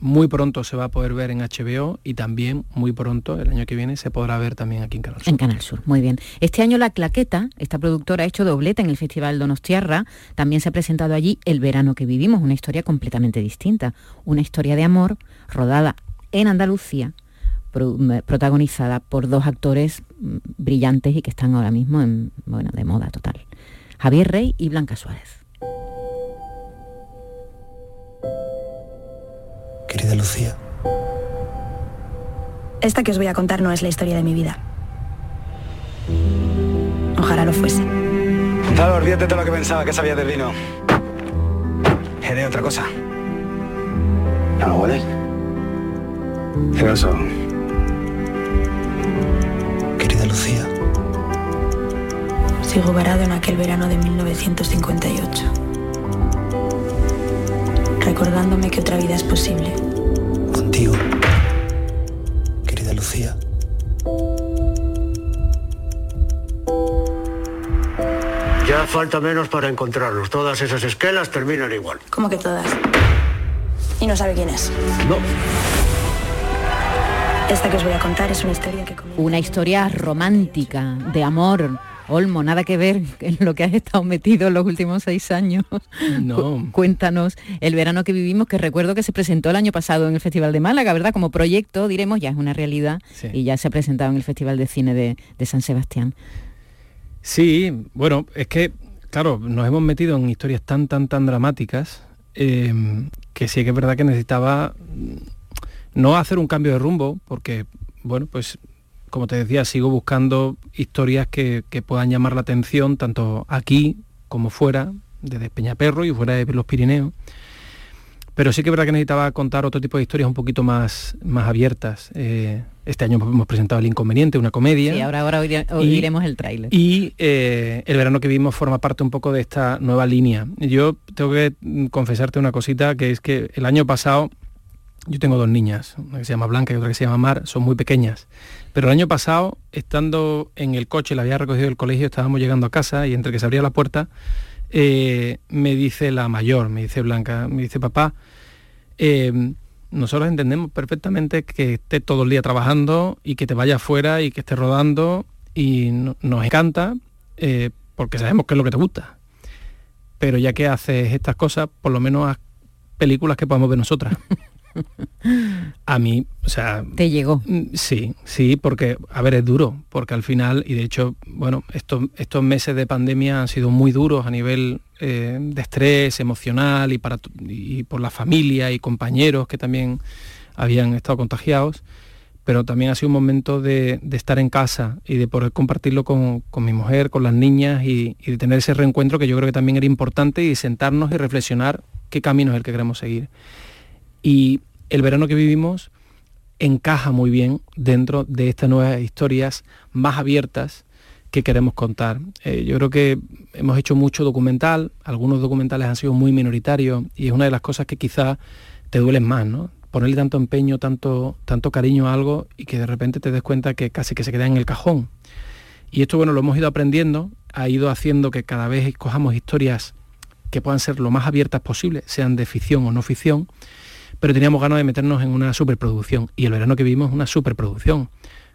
muy pronto se va a poder ver en HBO y también muy pronto, el año que viene, se podrá ver también aquí en Canal Sur. En Canal Sur, muy bien. Este año La Claqueta, esta productora, ha hecho doblete en el Festival Donostiarra. También se ha presentado allí El verano que vivimos, una historia completamente distinta. Una historia de amor rodada en Andalucía, protagonizada por dos actores mm, brillantes y que están ahora mismo en, bueno, de moda total. Javier Rey y Blanca Suárez. querida Lucía. Esta que os voy a contar no es la historia de mi vida. Ojalá lo fuese. Gonzalo, olvídate de lo que pensaba que sabía del vino. de otra cosa. ¿No lo hueles? Celoso. Querida Lucía. Sigo varado en aquel verano de 1958 recordándome que otra vida es posible. Contigo, querida Lucía. Ya falta menos para encontrarlos. Todas esas esquelas terminan igual. ¿Cómo que todas? Y no sabe quién es. No. Esta que os voy a contar es una historia que... Una historia romántica, de amor, Olmo, nada que ver en lo que has estado metido en los últimos seis años. No. Cuéntanos el verano que vivimos, que recuerdo que se presentó el año pasado en el Festival de Málaga, ¿verdad? Como proyecto, diremos, ya es una realidad y ya se ha presentado en el Festival de Cine de, San Sebastián. Sí, bueno, es que, claro, nos hemos metido en historias tan, tan, tan dramáticas em, que sí que es verdad que necesitaba no hacer un cambio de rumbo, porque, bueno, pues como te decía, sigo buscando historias que, puedan llamar la atención tanto aquí como fuera, desde Peñaperro y fuera de los Pirineos. Pero sí que es verdad que necesitaba contar otro tipo de historias un poquito más, más abiertas. Eh, este año hemos presentado El Inconveniente, una comedia. Sí, ahora, ahora oiremos el tráiler. Y eh, El verano que vimos forma parte un poco de esta nueva línea. Yo tengo que confesarte una cosita, que es que el año pasado yo tengo dos niñas, una que se llama Blanca y otra que se llama Mar, son muy pequeñas. Pero el año pasado, estando en el coche, la había recogido del colegio, estábamos llegando a casa y entre que se abría la puerta, eh, me dice la mayor, me dice Blanca, me dice papá, eh, nosotros entendemos perfectamente que esté todo el día trabajando y que te vaya afuera y que esté rodando y nos encanta eh, porque sabemos que es lo que te gusta. Pero ya que haces estas cosas, por lo menos haz películas que podamos ver nosotras. A mí, o sea... ¿Te llegó? Mm, sí, sí, porque, a ver, es duro, porque al final, y de hecho, bueno, estos, estos meses de pandemia han sido muy duros a nivel eh, de estrés emocional y, para, y por la familia y compañeros que también habían estado contagiados, pero también ha sido un momento de, estar en casa y de poder compartirlo con, mi mujer, con las niñas y, y de tener ese reencuentro que yo creo que también era importante y sentarnos y reflexionar qué camino es el que queremos seguir. Y el verano que vivimos encaja muy bien dentro de estas nuevas historias más abiertas que queremos contar. Eh, yo creo que hemos hecho mucho documental, algunos documentales han sido muy minoritarios y es una de las cosas que quizás te duelen más, ¿no? Ponerle tanto empeño, tanto, tanto cariño a algo y que de repente te des cuenta que casi que se queda en el cajón. Y esto, bueno, lo hemos ido aprendiendo, ha ido haciendo que cada vez escojamos historias que puedan ser lo más abiertas posible, sean de ficción o no ficción, pero teníamos ganas de meternos en una superproducción. Y el verano que vimos una superproducción,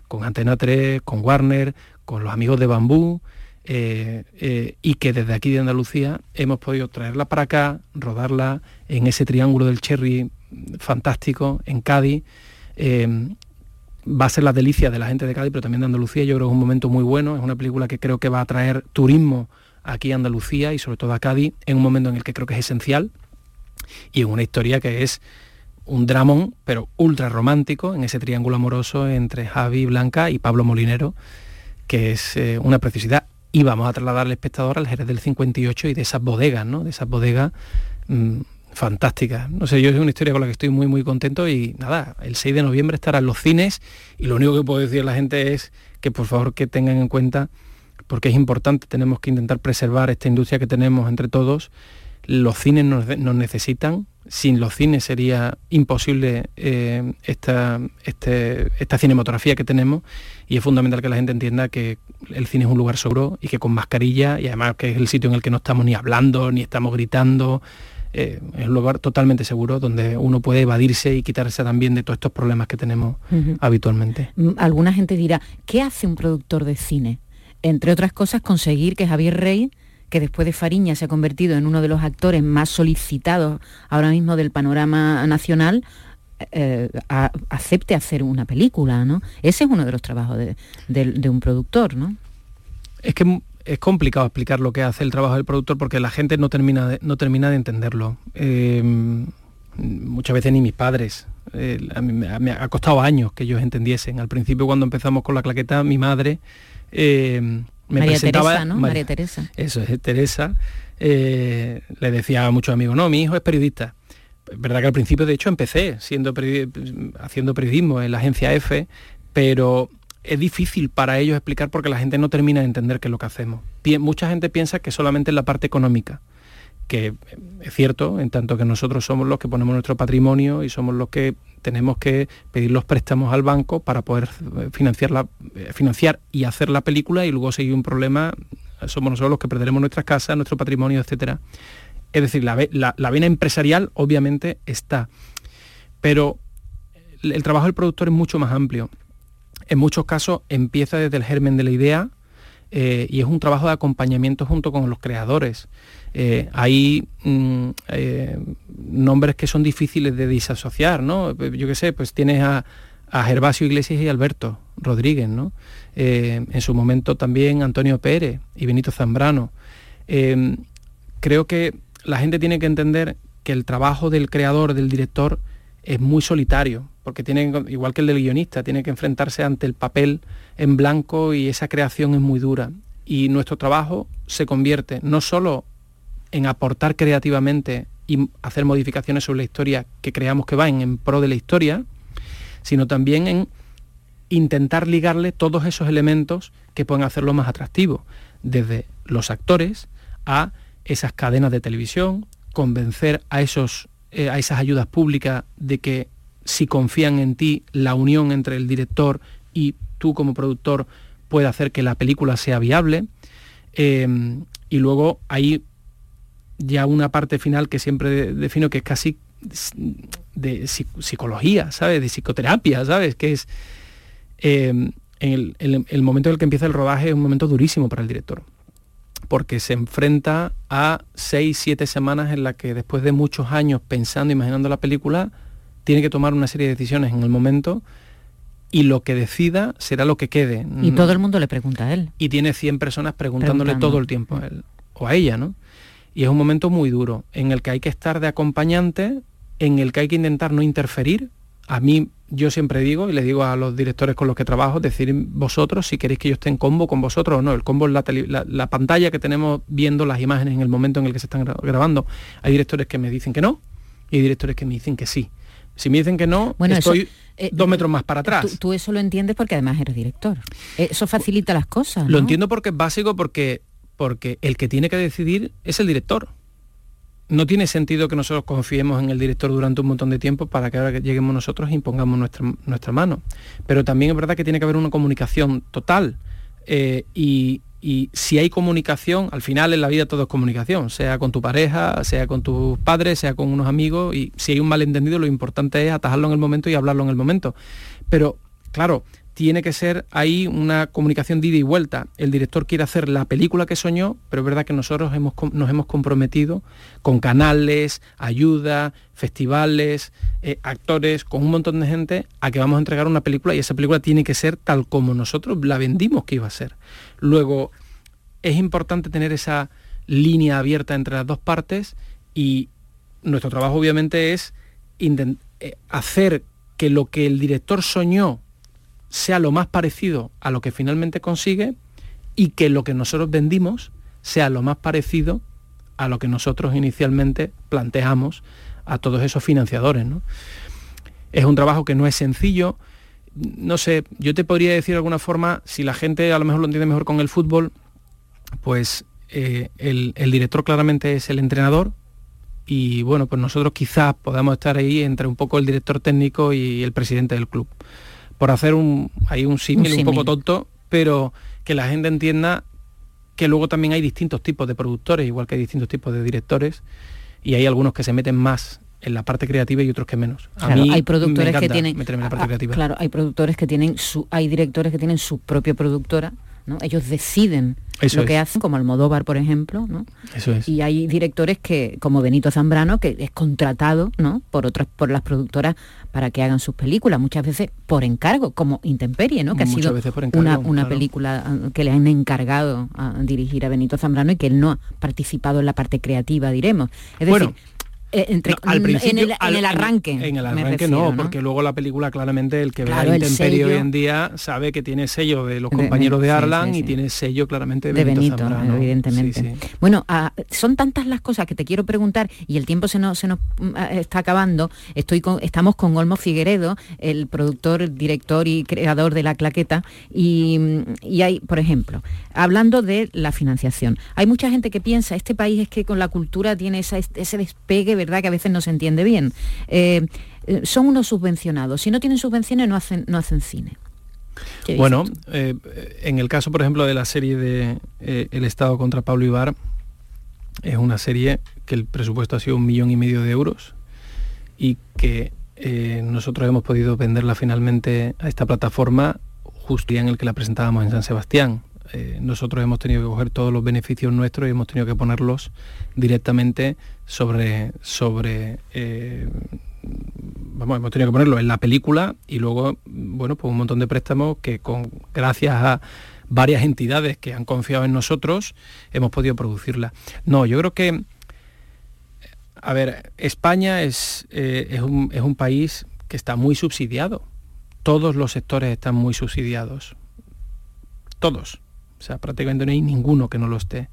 con Antena 3, con Warner, con los amigos de Bambú, eh, eh, y que desde aquí de Andalucía hemos podido traerla para acá, rodarla en ese triángulo del Cherry fantástico, en Cádiz. Eh, va a ser la delicia de la gente de Cádiz, pero también de Andalucía. Yo creo que es un momento muy bueno, es una película que creo que va a traer turismo aquí a Andalucía y sobre todo a Cádiz, en un momento en el que creo que es esencial, y en una historia que es un dramón, pero ultra romántico, en ese triángulo amoroso entre Javi Blanca y Pablo Molinero, que es eh, una precisidad. Y vamos a trasladar al espectador al Jerez del 58 y de esas bodegas, ¿no? De esas bodegas mm, fantásticas. No sé, yo es una historia con la que estoy muy, muy contento y nada, el 6 de noviembre estará en los cines y lo único que puedo decir a la gente es que por favor que tengan en cuenta, porque es importante, tenemos que intentar preservar esta industria que tenemos entre todos. Los cines nos necesitan, sin los cines sería imposible eh, esta, este, esta cinematografía que tenemos y es fundamental que la gente entienda que el cine es un lugar seguro y que con mascarilla y además que es el sitio en el que no estamos ni hablando ni estamos gritando eh, es un lugar totalmente seguro donde uno puede evadirse y quitarse también de todos estos problemas que tenemos habitualmente. Mm, alguna gente dirá, ¿qué hace un productor de cine? Entre otras cosas, conseguir que Javier Rey que después de Fariña se ha convertido en uno de los actores más solicitados ahora mismo del panorama nacional, eh, acepte hacer una película, ¿no? Ese es uno de los trabajos de, un productor, ¿no? Es que es complicado explicar lo que hace el trabajo del productor porque la gente no termina de, no termina de entenderlo. Eh, muchas veces ni mis padres. Eh, me, ha costado años que ellos entendiesen. Al principio cuando empezamos con la claqueta, mi madre María Teresa, ¿no? María, Teresa. Eso es, Teresa. Eh, le decía a muchos amigos, no, mi hijo es periodista. Es verdad que al principio, de hecho, empecé siendo haciendo periodismo en la agencia F, pero es difícil para ellos explicar porque la gente no termina de entender qué es lo que hacemos. mucha gente piensa que solamente es la parte económica que es cierto, en tanto que nosotros somos los que ponemos nuestro patrimonio y somos los que tenemos que pedir los préstamos al banco para poder eh, financiar, la, eh, financiar y hacer la película y luego si hay un problema somos nosotros los que perderemos nuestras casas, nuestro patrimonio, etcétera. Es decir, la, la, vena empresarial obviamente está, pero el trabajo del productor es mucho más amplio. En muchos casos empieza desde el germen de la idea eh, y es un trabajo de acompañamiento junto con los creadores. Eh, hay mm, eh, nombres que son difíciles de disasociar, ¿no? Yo qué sé, pues tienes a, Gervasio Iglesias y Alberto Rodríguez, ¿no? Eh, en su momento también Antonio Pérez y Benito Zambrano. creo que la gente tiene que entender que el trabajo del creador, del director, es muy solitario, porque tiene, igual que el del guionista, tiene que enfrentarse ante el papel en blanco y esa creación es muy dura. Y nuestro trabajo se convierte no solo en aportar creativamente y hacer modificaciones sobre la historia que creamos que van en pro de la historia, sino también en intentar ligarle todos esos elementos que pueden hacerlo más atractivo, desde los actores a esas cadenas de televisión, convencer a, esos, eh, a esas ayudas públicas de que si confían en ti, la unión entre el director y tú como productor puede hacer que la película sea viable. Eh, y luego hay ya una parte final que siempre defino que es casi de psicología, ¿sabes? De psicoterapia, ¿sabes? Que es eh, el, el, momento en el que empieza el rodaje es un momento durísimo para el director, porque se enfrenta a seis, siete semanas en las que después de muchos años pensando, imaginando la película, tiene que tomar una serie de decisiones en el momento y lo que decida será lo que quede. Y todo el mundo le pregunta a él. Y tiene 100 personas preguntándole todo el tiempo a él o a ella, ¿no? Y es un momento muy duro en el que hay que estar de acompañante, en el que hay que intentar no interferir. A mí yo siempre digo, y le digo a los directores con los que trabajo, decir vosotros si queréis que yo esté en combo con vosotros o no. El combo es la, pantalla que tenemos viendo las imágenes en el momento en el que se están grabando. Hay directores que me dicen que no y hay directores que me dicen que sí. Si me dicen que no, bueno, estoy eh, dos metros más para atrás. Tú, eso lo entiendes porque además eres director. Eso facilita las cosas. Lo entiendo porque es básico porque, porque el que tiene que decidir es el director no tiene sentido que nosotros confiemos en el director durante un montón de tiempo para que ahora que lleguemos nosotros impongamos nuestra, nuestra mano. Pero también es verdad que tiene que haber una comunicación total. Eh, y, si hay comunicación, al final en la vida todo es comunicación, sea con tu pareja, sea con tus padres, sea con unos amigos, y si hay un malentendido lo importante es atajarlo en el momento y hablarlo en el momento. Pero, claro, tiene que ser ahí una comunicación de ida y vuelta. El director quiere hacer la película que soñó, pero es verdad que nosotros hemos, nos hemos comprometido con canales, ayuda, festivales, eh, actores, con un montón de gente, a que vamos a entregar una película y esa película tiene que ser tal como nosotros la vendimos que iba a ser. Luego, es importante tener esa línea abierta entre las dos partes y nuestro trabajo obviamente es eh, hacer que lo que el director soñó sea lo más parecido a lo que finalmente consigue y que lo que nosotros vendimos sea lo más parecido a lo que nosotros inicialmente planteamos a todos esos financiadores. Es un trabajo que no es sencillo. No sé, yo te podría decir de alguna forma, si la gente a lo mejor lo entiende mejor con el fútbol, pues eh, el, el, director claramente es el entrenador y bueno, pues nosotros quizás podamos estar ahí entre un poco el director técnico y el presidente del club por hacer un, hay un símil un, poco tonto, pero que la gente entienda que luego también hay distintos tipos de productores, igual que hay distintos tipos de directores, y hay algunos que se meten más en la parte creativa y otros que menos. A mí hay productores que tienen la parte creativa. Claro, hay productores que tienen su, hay directores que tienen su propia productora ellos deciden lo que hacen, como Almodóvar, por ejemplo, ¿no? Eso es. Y hay directores que, como Benito Zambrano, que es contratado ¿no? por otras, por las productoras para que hagan sus películas, muchas veces por encargo, como Intemperie, ¿no? Que ha sido una, película ah, que le han encargado a dirigir a Benito Zambrano y que él no ha participado en la parte creativa, diremos. Es decir, eh, entre, al principio, en, el, arranque. En el arranque no, porque luego la película claramente el que ve la intemperie hoy en día sabe que tiene sello de los compañeros de, Arlan y tiene sello claramente de, Benito, evidentemente. Bueno, ah, son tantas las cosas que te quiero preguntar y el tiempo se nos, se nos mm, ah, está acabando. Estoy con, estamos con Olmo Figueredo, el productor, director y creador de La Claqueta y, y hay, por ejemplo, hablando de la financiación, hay mucha gente que piensa, este país es que con la cultura tiene ese despegue verdad que a veces no se entiende bien. Eh, eh, son unos subvencionados. Si no tienen subvenciones no hacen, no hacen cine. Bueno, eh, en el caso, por ejemplo, de la serie de El Estado contra Pablo Ibar, es una serie que el presupuesto ha sido un millón y medio de euros y que nosotros hemos podido venderla finalmente a esta plataforma justo en el que la presentábamos en San Sebastián. Nosotros hemos tenido que coger todos los beneficios nuestros y hemos tenido que ponerlos directamente sobre, sobre eh, hemos tenido que ponerlo en la película y luego, bueno, pues un montón de préstamos que con gracias a varias entidades que han confiado en nosotros, hemos podido producirla. No, yo creo que, a ver, España es, eh, es, un, es un país que está muy subsidiado. Todos los sectores están muy subsidiados. Todos. O sea, prácticamente no hay ninguno que no lo esté.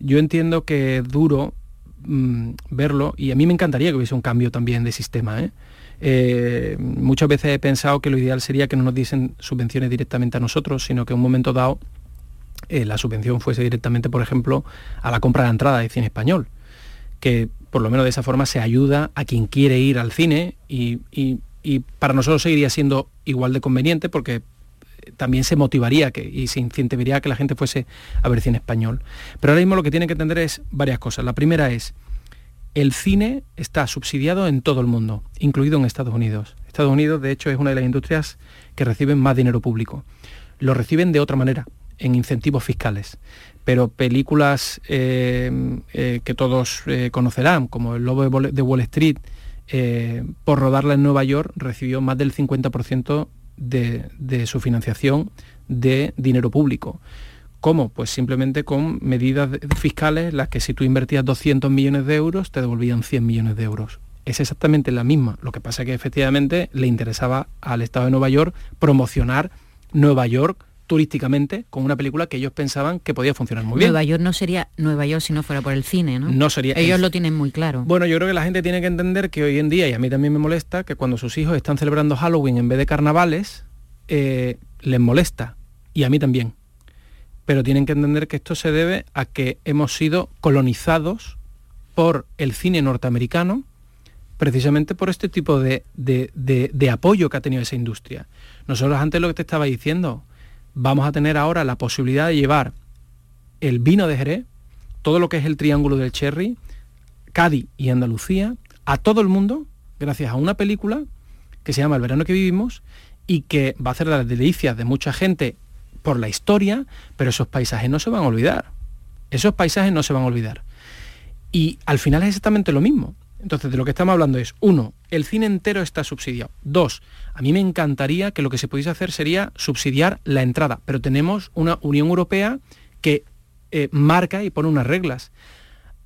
Yo entiendo que es duro Mm, verlo y a mí me encantaría que hubiese un cambio también de sistema. ¿eh? Eh, muchas veces he pensado que lo ideal sería que no nos diesen subvenciones directamente a nosotros, sino que en un momento dado eh, la subvención fuese directamente, por ejemplo, a la compra de entrada de cine español, que por lo menos de esa forma se ayuda a quien quiere ir al cine y, y para nosotros seguiría siendo igual de conveniente porque también se motivaría y se incentivaría que la gente fuese a ver cine español. Pero ahora mismo lo que tienen que entender es varias cosas. La primera es, el cine está subsidiado en todo el mundo, incluido en Estados Unidos. Estados Unidos, de hecho, es una de las industrias que reciben más dinero público. lo reciben de otra manera, en incentivos fiscales. Pero películas eh, eh, que todos eh, conocerán, como El Lobo de Wall Street, por rodarla en Nueva York, recibió más del 50% de, su financiación de dinero público. ¿Cómo? Pues simplemente con medidas fiscales las que si tú invertías 200 millones de euros te devolvían 100 millones de euros. Es exactamente la misma. Lo que pasa es que efectivamente le interesaba al Estado de Nueva York promocionar Nueva York turísticamente con una película que ellos pensaban que podía funcionar muy bien. Nueva York no sería Nueva York si no fuera por el cine, ¿no? No sería. Ellos lo tienen muy claro. Bueno, yo creo que la gente tiene que entender que hoy en día, y a mí también me molesta, que cuando sus hijos están celebrando Halloween en vez de carnavales, eh, les molesta. Y a mí también. Pero tienen que entender que esto se debe a que hemos sido colonizados por el cine norteamericano, precisamente por este tipo de, de apoyo que ha tenido esa industria. Nosotros antes lo que te estaba diciendo, vamos a tener ahora la posibilidad de llevar el vino de Jerez, todo lo que es el triángulo del Cherry, Cádiz y Andalucía, a todo el mundo, gracias a una película que se llama El verano que vivimos y que va a hacer las delicias de mucha gente por la historia, pero esos paisajes no se van a olvidar. Esos paisajes no se van a olvidar. Y al final es exactamente lo mismo. Entonces, de lo que estamos hablando es, uno, el cine entero está subsidiado. Dos, a mí me encantaría que lo que se pudiese hacer sería subsidiar la entrada, pero tenemos una Unión Europea que eh, marca y pone unas reglas.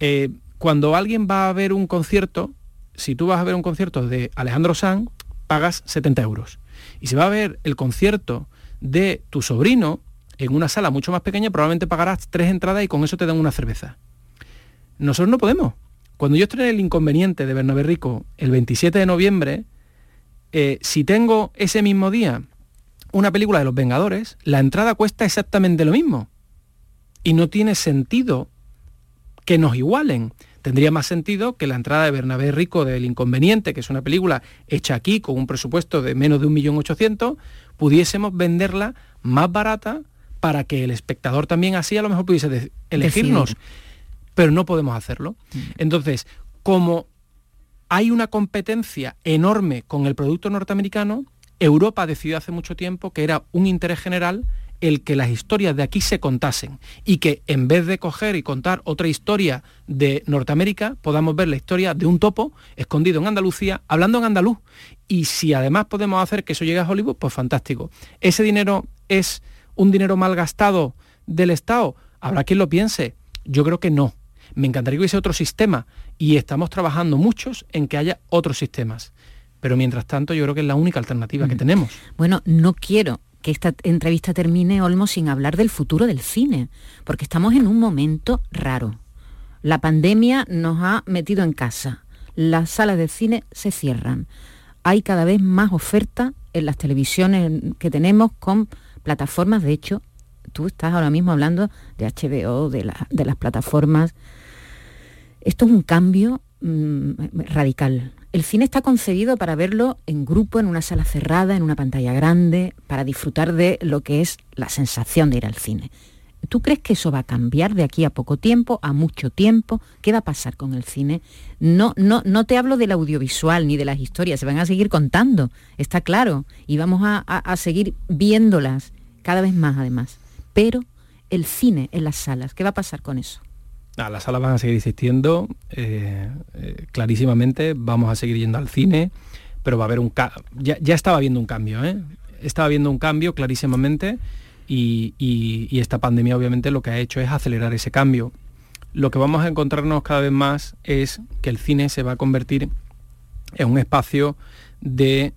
Eh, cuando alguien va a ver un concierto, si tú vas a ver un concierto de Alejandro Sanz, pagas 70 euros. Y si va a ver el concierto de tu sobrino en una sala mucho más pequeña, probablemente pagarás tres entradas y con eso te dan una cerveza. Nosotros no podemos. Cuando yo estrene el inconveniente de Bernabé Rico el 27 de noviembre, eh, si tengo ese mismo día una película de los Vengadores, la entrada cuesta exactamente lo mismo. Y no tiene sentido que nos igualen. Tendría más sentido que la entrada de Bernabé Rico del Inconveniente, que es una película hecha aquí con un presupuesto de menos de 1.800.000, pudiésemos venderla más barata para que el espectador también así a lo mejor pudiese elegirnos pero no podemos hacerlo. Mm. Entonces, como hay una competencia enorme con el producto norteamericano, Europa decidió hace mucho tiempo que era un interés general el que las historias de aquí se contasen y que en vez de coger y contar otra historia de Norteamérica, podamos ver la historia de un topo escondido en Andalucía, hablando en andaluz. Y si además podemos hacer que eso llegue a Hollywood, pues fantástico. ¿Ese dinero es un dinero mal gastado del Estado? Habrá quien lo piense. Yo creo que no. Me encantaría que hubiese otro sistema y estamos trabajando muchos en que haya otros sistemas. Pero mientras tanto yo creo que es la única alternativa que tenemos. Bueno, no quiero que esta entrevista termine, Olmo, sin hablar del futuro del cine, porque estamos en un momento raro. La pandemia nos ha metido en casa, las salas de cine se cierran, hay cada vez más oferta en las televisiones que tenemos con plataformas, de hecho, tú estás ahora mismo hablando de HBO, de, de las plataformas esto es un cambio mm, radical. El cine está concebido para verlo en grupo, en una sala cerrada, en una pantalla grande, para disfrutar de lo que es la sensación de ir al cine. ¿Tú crees que eso va a cambiar de aquí a poco tiempo, a mucho tiempo? ¿Qué va a pasar con el cine? No, no, no te hablo del audiovisual ni de las historias, se van a seguir contando, está claro, y vamos a, a seguir viéndolas cada vez más además. Pero el cine en las salas, ¿qué va a pasar con eso? Las salas van a seguir existiendo, eh, eh, clarísimamente, vamos a seguir yendo al cine, pero va a haber un ya, ya estaba habiendo un cambio, ¿eh? estaba habiendo un cambio clarísimamente y, esta pandemia obviamente lo que ha hecho es acelerar ese cambio. Lo que vamos a encontrarnos cada vez más es que el cine se va a convertir en un espacio de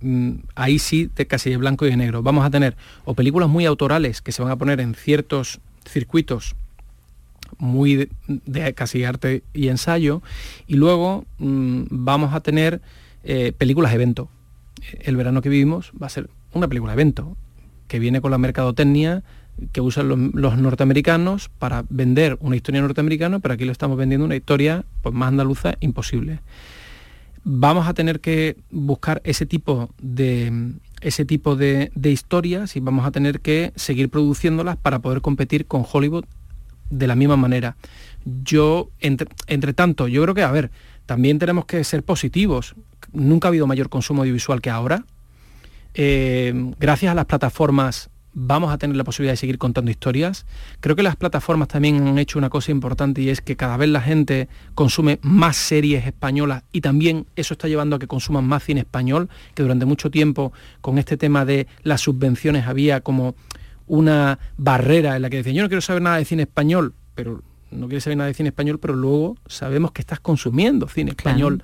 mm, ahí sí de casi de blanco y de negro. Vamos a tener o películas muy autorales que se van a poner en ciertos circuitos muy de, casi arte y ensayo, y luego mm, vamos a tener eh, películas evento. El verano que vivimos va a ser una película evento, que viene con la mercadotecnia que usan los, norteamericanos para vender una historia norteamericana, pero aquí lo estamos vendiendo una historia pues, más andaluza imposible. Vamos a tener que buscar ese tipo de, ese tipo de, historias y vamos a tener que seguir produciéndolas para poder competir con Hollywood de la misma manera. Yo, entre, tanto, yo creo que, a ver, también tenemos que ser positivos. Nunca ha habido mayor consumo audiovisual que ahora. Eh, gracias a las plataformas vamos a tener la posibilidad de seguir contando historias. Creo que las plataformas también han hecho una cosa importante y es que cada vez la gente consume más series españolas y también eso está llevando a que consuman más cine español, que durante mucho tiempo con este tema de las subvenciones había como una barrera en la que decían yo no quiero saber nada de cine español, pero no quieres saber nada de cine español, pero luego sabemos que estás consumiendo cine español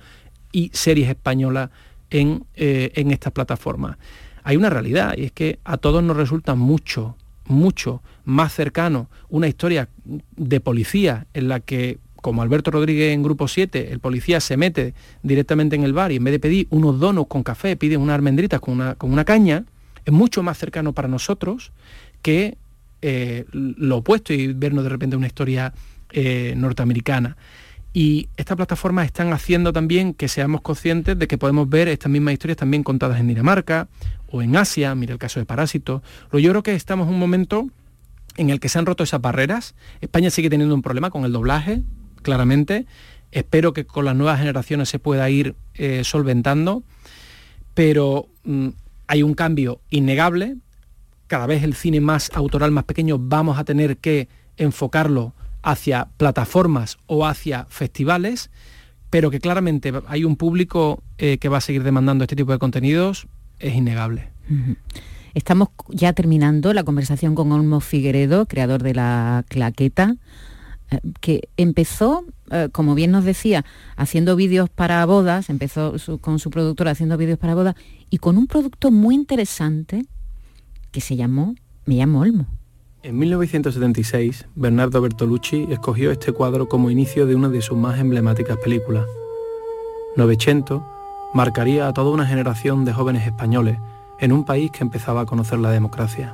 y series españolas en, eh, en estas plataformas. Hay una realidad y es que a todos nos resulta mucho, mucho más cercano una historia de policía en la que como Alberto Rodríguez en Grupo 7, el policía se mete directamente en el bar y en vez de pedir unos donos con café, pide unas almendritas con una, con una caña, es mucho más cercano para nosotros que eh, lo opuesto y vernos de repente una historia eh, norteamericana. Y estas plataformas están haciendo también que seamos conscientes de que podemos ver estas mismas historias también contadas en Dinamarca o en Asia, mira el caso de Parásitos. Yo creo que estamos en un momento en el que se han roto esas barreras. España sigue teniendo un problema con el doblaje, claramente. Espero que con las nuevas generaciones se pueda ir eh, solventando, pero mm, hay un cambio innegable. Cada vez el cine más autoral, más pequeño, vamos a tener que enfocarlo hacia plataformas o hacia festivales, pero que claramente hay un público eh, que va a seguir demandando este tipo de contenidos, es innegable. Estamos ya terminando la conversación con Olmo Figueredo, creador de la claqueta, eh, que empezó, eh, como bien nos decía, haciendo vídeos para bodas, empezó con su productora haciendo vídeos para bodas, y con un producto muy interesante que se llamó Me llamo Olmo. En 1976, Bernardo Bertolucci escogió este cuadro como inicio de una de sus más emblemáticas películas. Novecento marcaría a toda una generación de jóvenes españoles en un país que empezaba a conocer la democracia.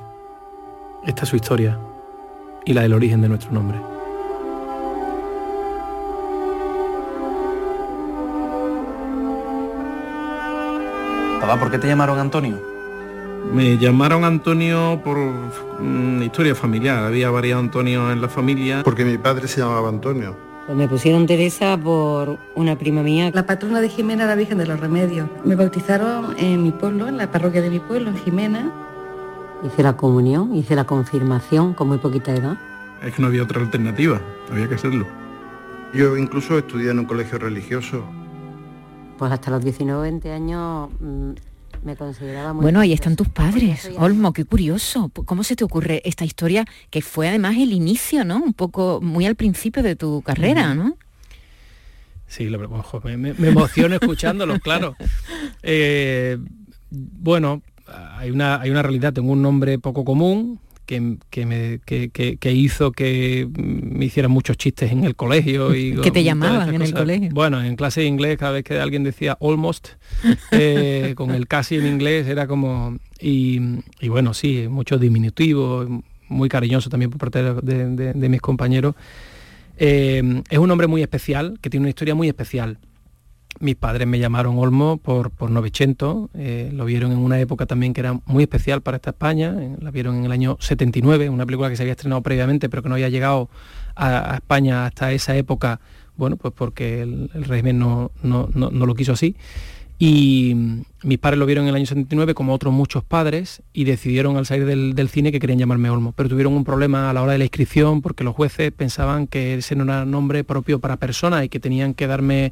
Esta es su historia y la del origen de nuestro nombre. Papá, ¿por qué te llamaron Antonio? Me llamaron Antonio por una historia familiar. Había varios Antonio en la familia. Porque mi padre se llamaba Antonio. Pues me pusieron Teresa por una prima mía. La patrona de Jimena era Virgen de los Remedios. Me bautizaron en mi pueblo, en la parroquia de mi pueblo, en Jimena. Hice la comunión, hice la confirmación con muy poquita edad. Es que no había otra alternativa, había que hacerlo. Yo incluso estudié en un colegio religioso. Pues hasta los 19 o 20 años mm, bueno, ahí están tus padres. Olmo, qué curioso. ¿Cómo se te ocurre esta historia que fue además el inicio, ¿no? Un poco muy al principio de tu carrera, ¿no? Sí, lo, me, me, emociono escuchándolo, claro. Eh, bueno, hay una, hay una realidad, tengo un nombre poco común, que, me, que, hizo que me hicieran muchos chistes en el colegio. y ¿Qué te llamaban en el colegio? Bueno, en clase de inglés, cada vez que alguien decía almost, eh, con el casi en inglés, era como... Y, bueno, sí, mucho diminutivo, muy cariñoso también por parte de, mis compañeros. Eh, es un hombre muy especial, que tiene una historia muy especial mis padres me llamaron Olmo por, por Novecento, eh, lo vieron en una época también que era muy especial para esta España, eh, la vieron en el año 79, una película que se había estrenado previamente pero que no había llegado a, España hasta esa época, bueno, pues porque el, régimen no, no, lo quiso así. Y mm, mis padres lo vieron en el año 79 como otros muchos padres y decidieron al salir del, del, cine que querían llamarme Olmo, pero tuvieron un problema a la hora de la inscripción porque los jueces pensaban que ese no era nombre propio para personas y que tenían que darme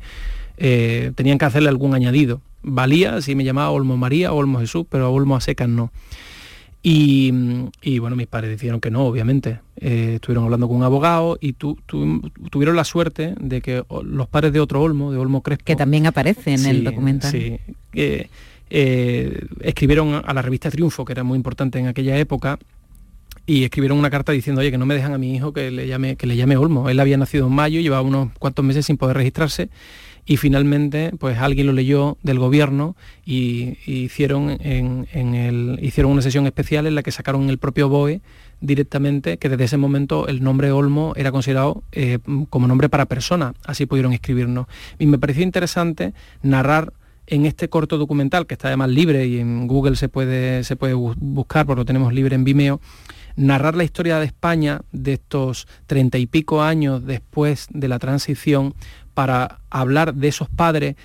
eh, tenían que hacerle algún añadido. Valía si me llamaba Olmo María o Olmo Jesús, pero a Olmo a secas no. Y, bueno, mis padres decidieron que no, obviamente. Eh, estuvieron hablando con un abogado y tuvieron la suerte de que los padres de otro Olmo, de Olmo Crespo... Que también aparece en el documental. Sí, eh, escribieron a la revista Triunfo, que era muy importante en aquella época, y escribieron una carta diciendo, oye, que no me dejan a mi hijo que le llame, que le llame Olmo. Él había nacido en mayo, llevaba unos cuantos meses sin poder registrarse y finalmente pues alguien lo leyó del gobierno y, hicieron, en, el, hicieron una sesión especial en la que sacaron el propio BOE directamente que desde ese momento el nombre Olmo era considerado eh, como nombre para persona, así pudieron escribirnos. Y me pareció interesante narrar en este corto documental, que está además libre y en Google se puede, se puede buscar, porque lo tenemos libre en Vimeo, narrar la historia de España de estos treinta y pico años después de la transición para hablar de esos padres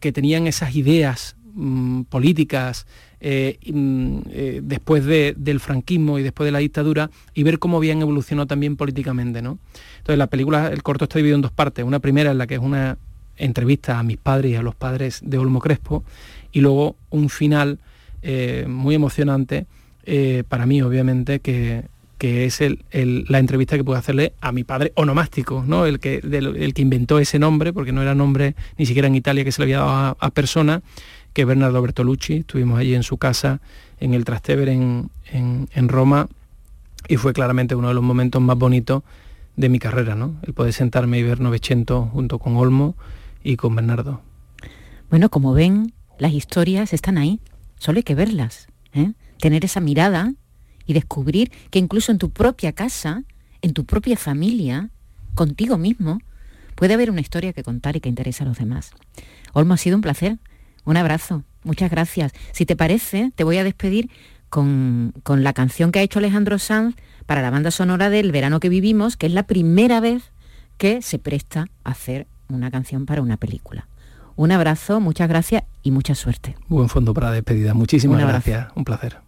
que tenían esas ideas mm, políticas eh, mm, eh, después del franquismo y después de la dictadura y ver cómo habían evolucionado también políticamente. ¿no? Entonces la película, el corto está dividido en dos partes. Una primera en la que es una entrevista a mis padres y a los padres de Olmo Crespo y luego un final eh, muy emocionante para mí, obviamente, que, es la entrevista que pude hacerle a mi padre onomástico, ¿no? el, que, el que inventó ese nombre, porque no era nombre ni siquiera en Italia que se le había dado a, a persona, que Bernardo Bertolucci. Estuvimos allí en su casa, en el Trastevere, en, Roma, y fue claramente uno de los momentos más bonitos de mi carrera, ¿no? El poder sentarme y ver Novecento junto con Olmo y con Bernardo. Bueno, como ven, las historias están ahí, solo hay que verlas, ¿eh? tener esa mirada y descubrir que incluso en tu propia casa, en tu propia familia, contigo mismo, puede haber una historia que contar y que interesa a los demás. Olmo, ha sido un placer. Un abrazo, muchas gracias. Si te parece, te voy a despedir con, la canción que ha hecho Alejandro Sanz para la banda sonora del verano que vivimos, que es la primera vez que se presta a hacer una canción para una película. Un abrazo, muchas gracias y mucha suerte. Buen fondo para despedida. Muchísimas gracias. Un placer.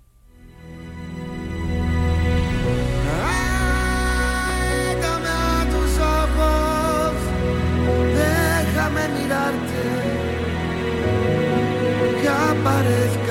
parezca.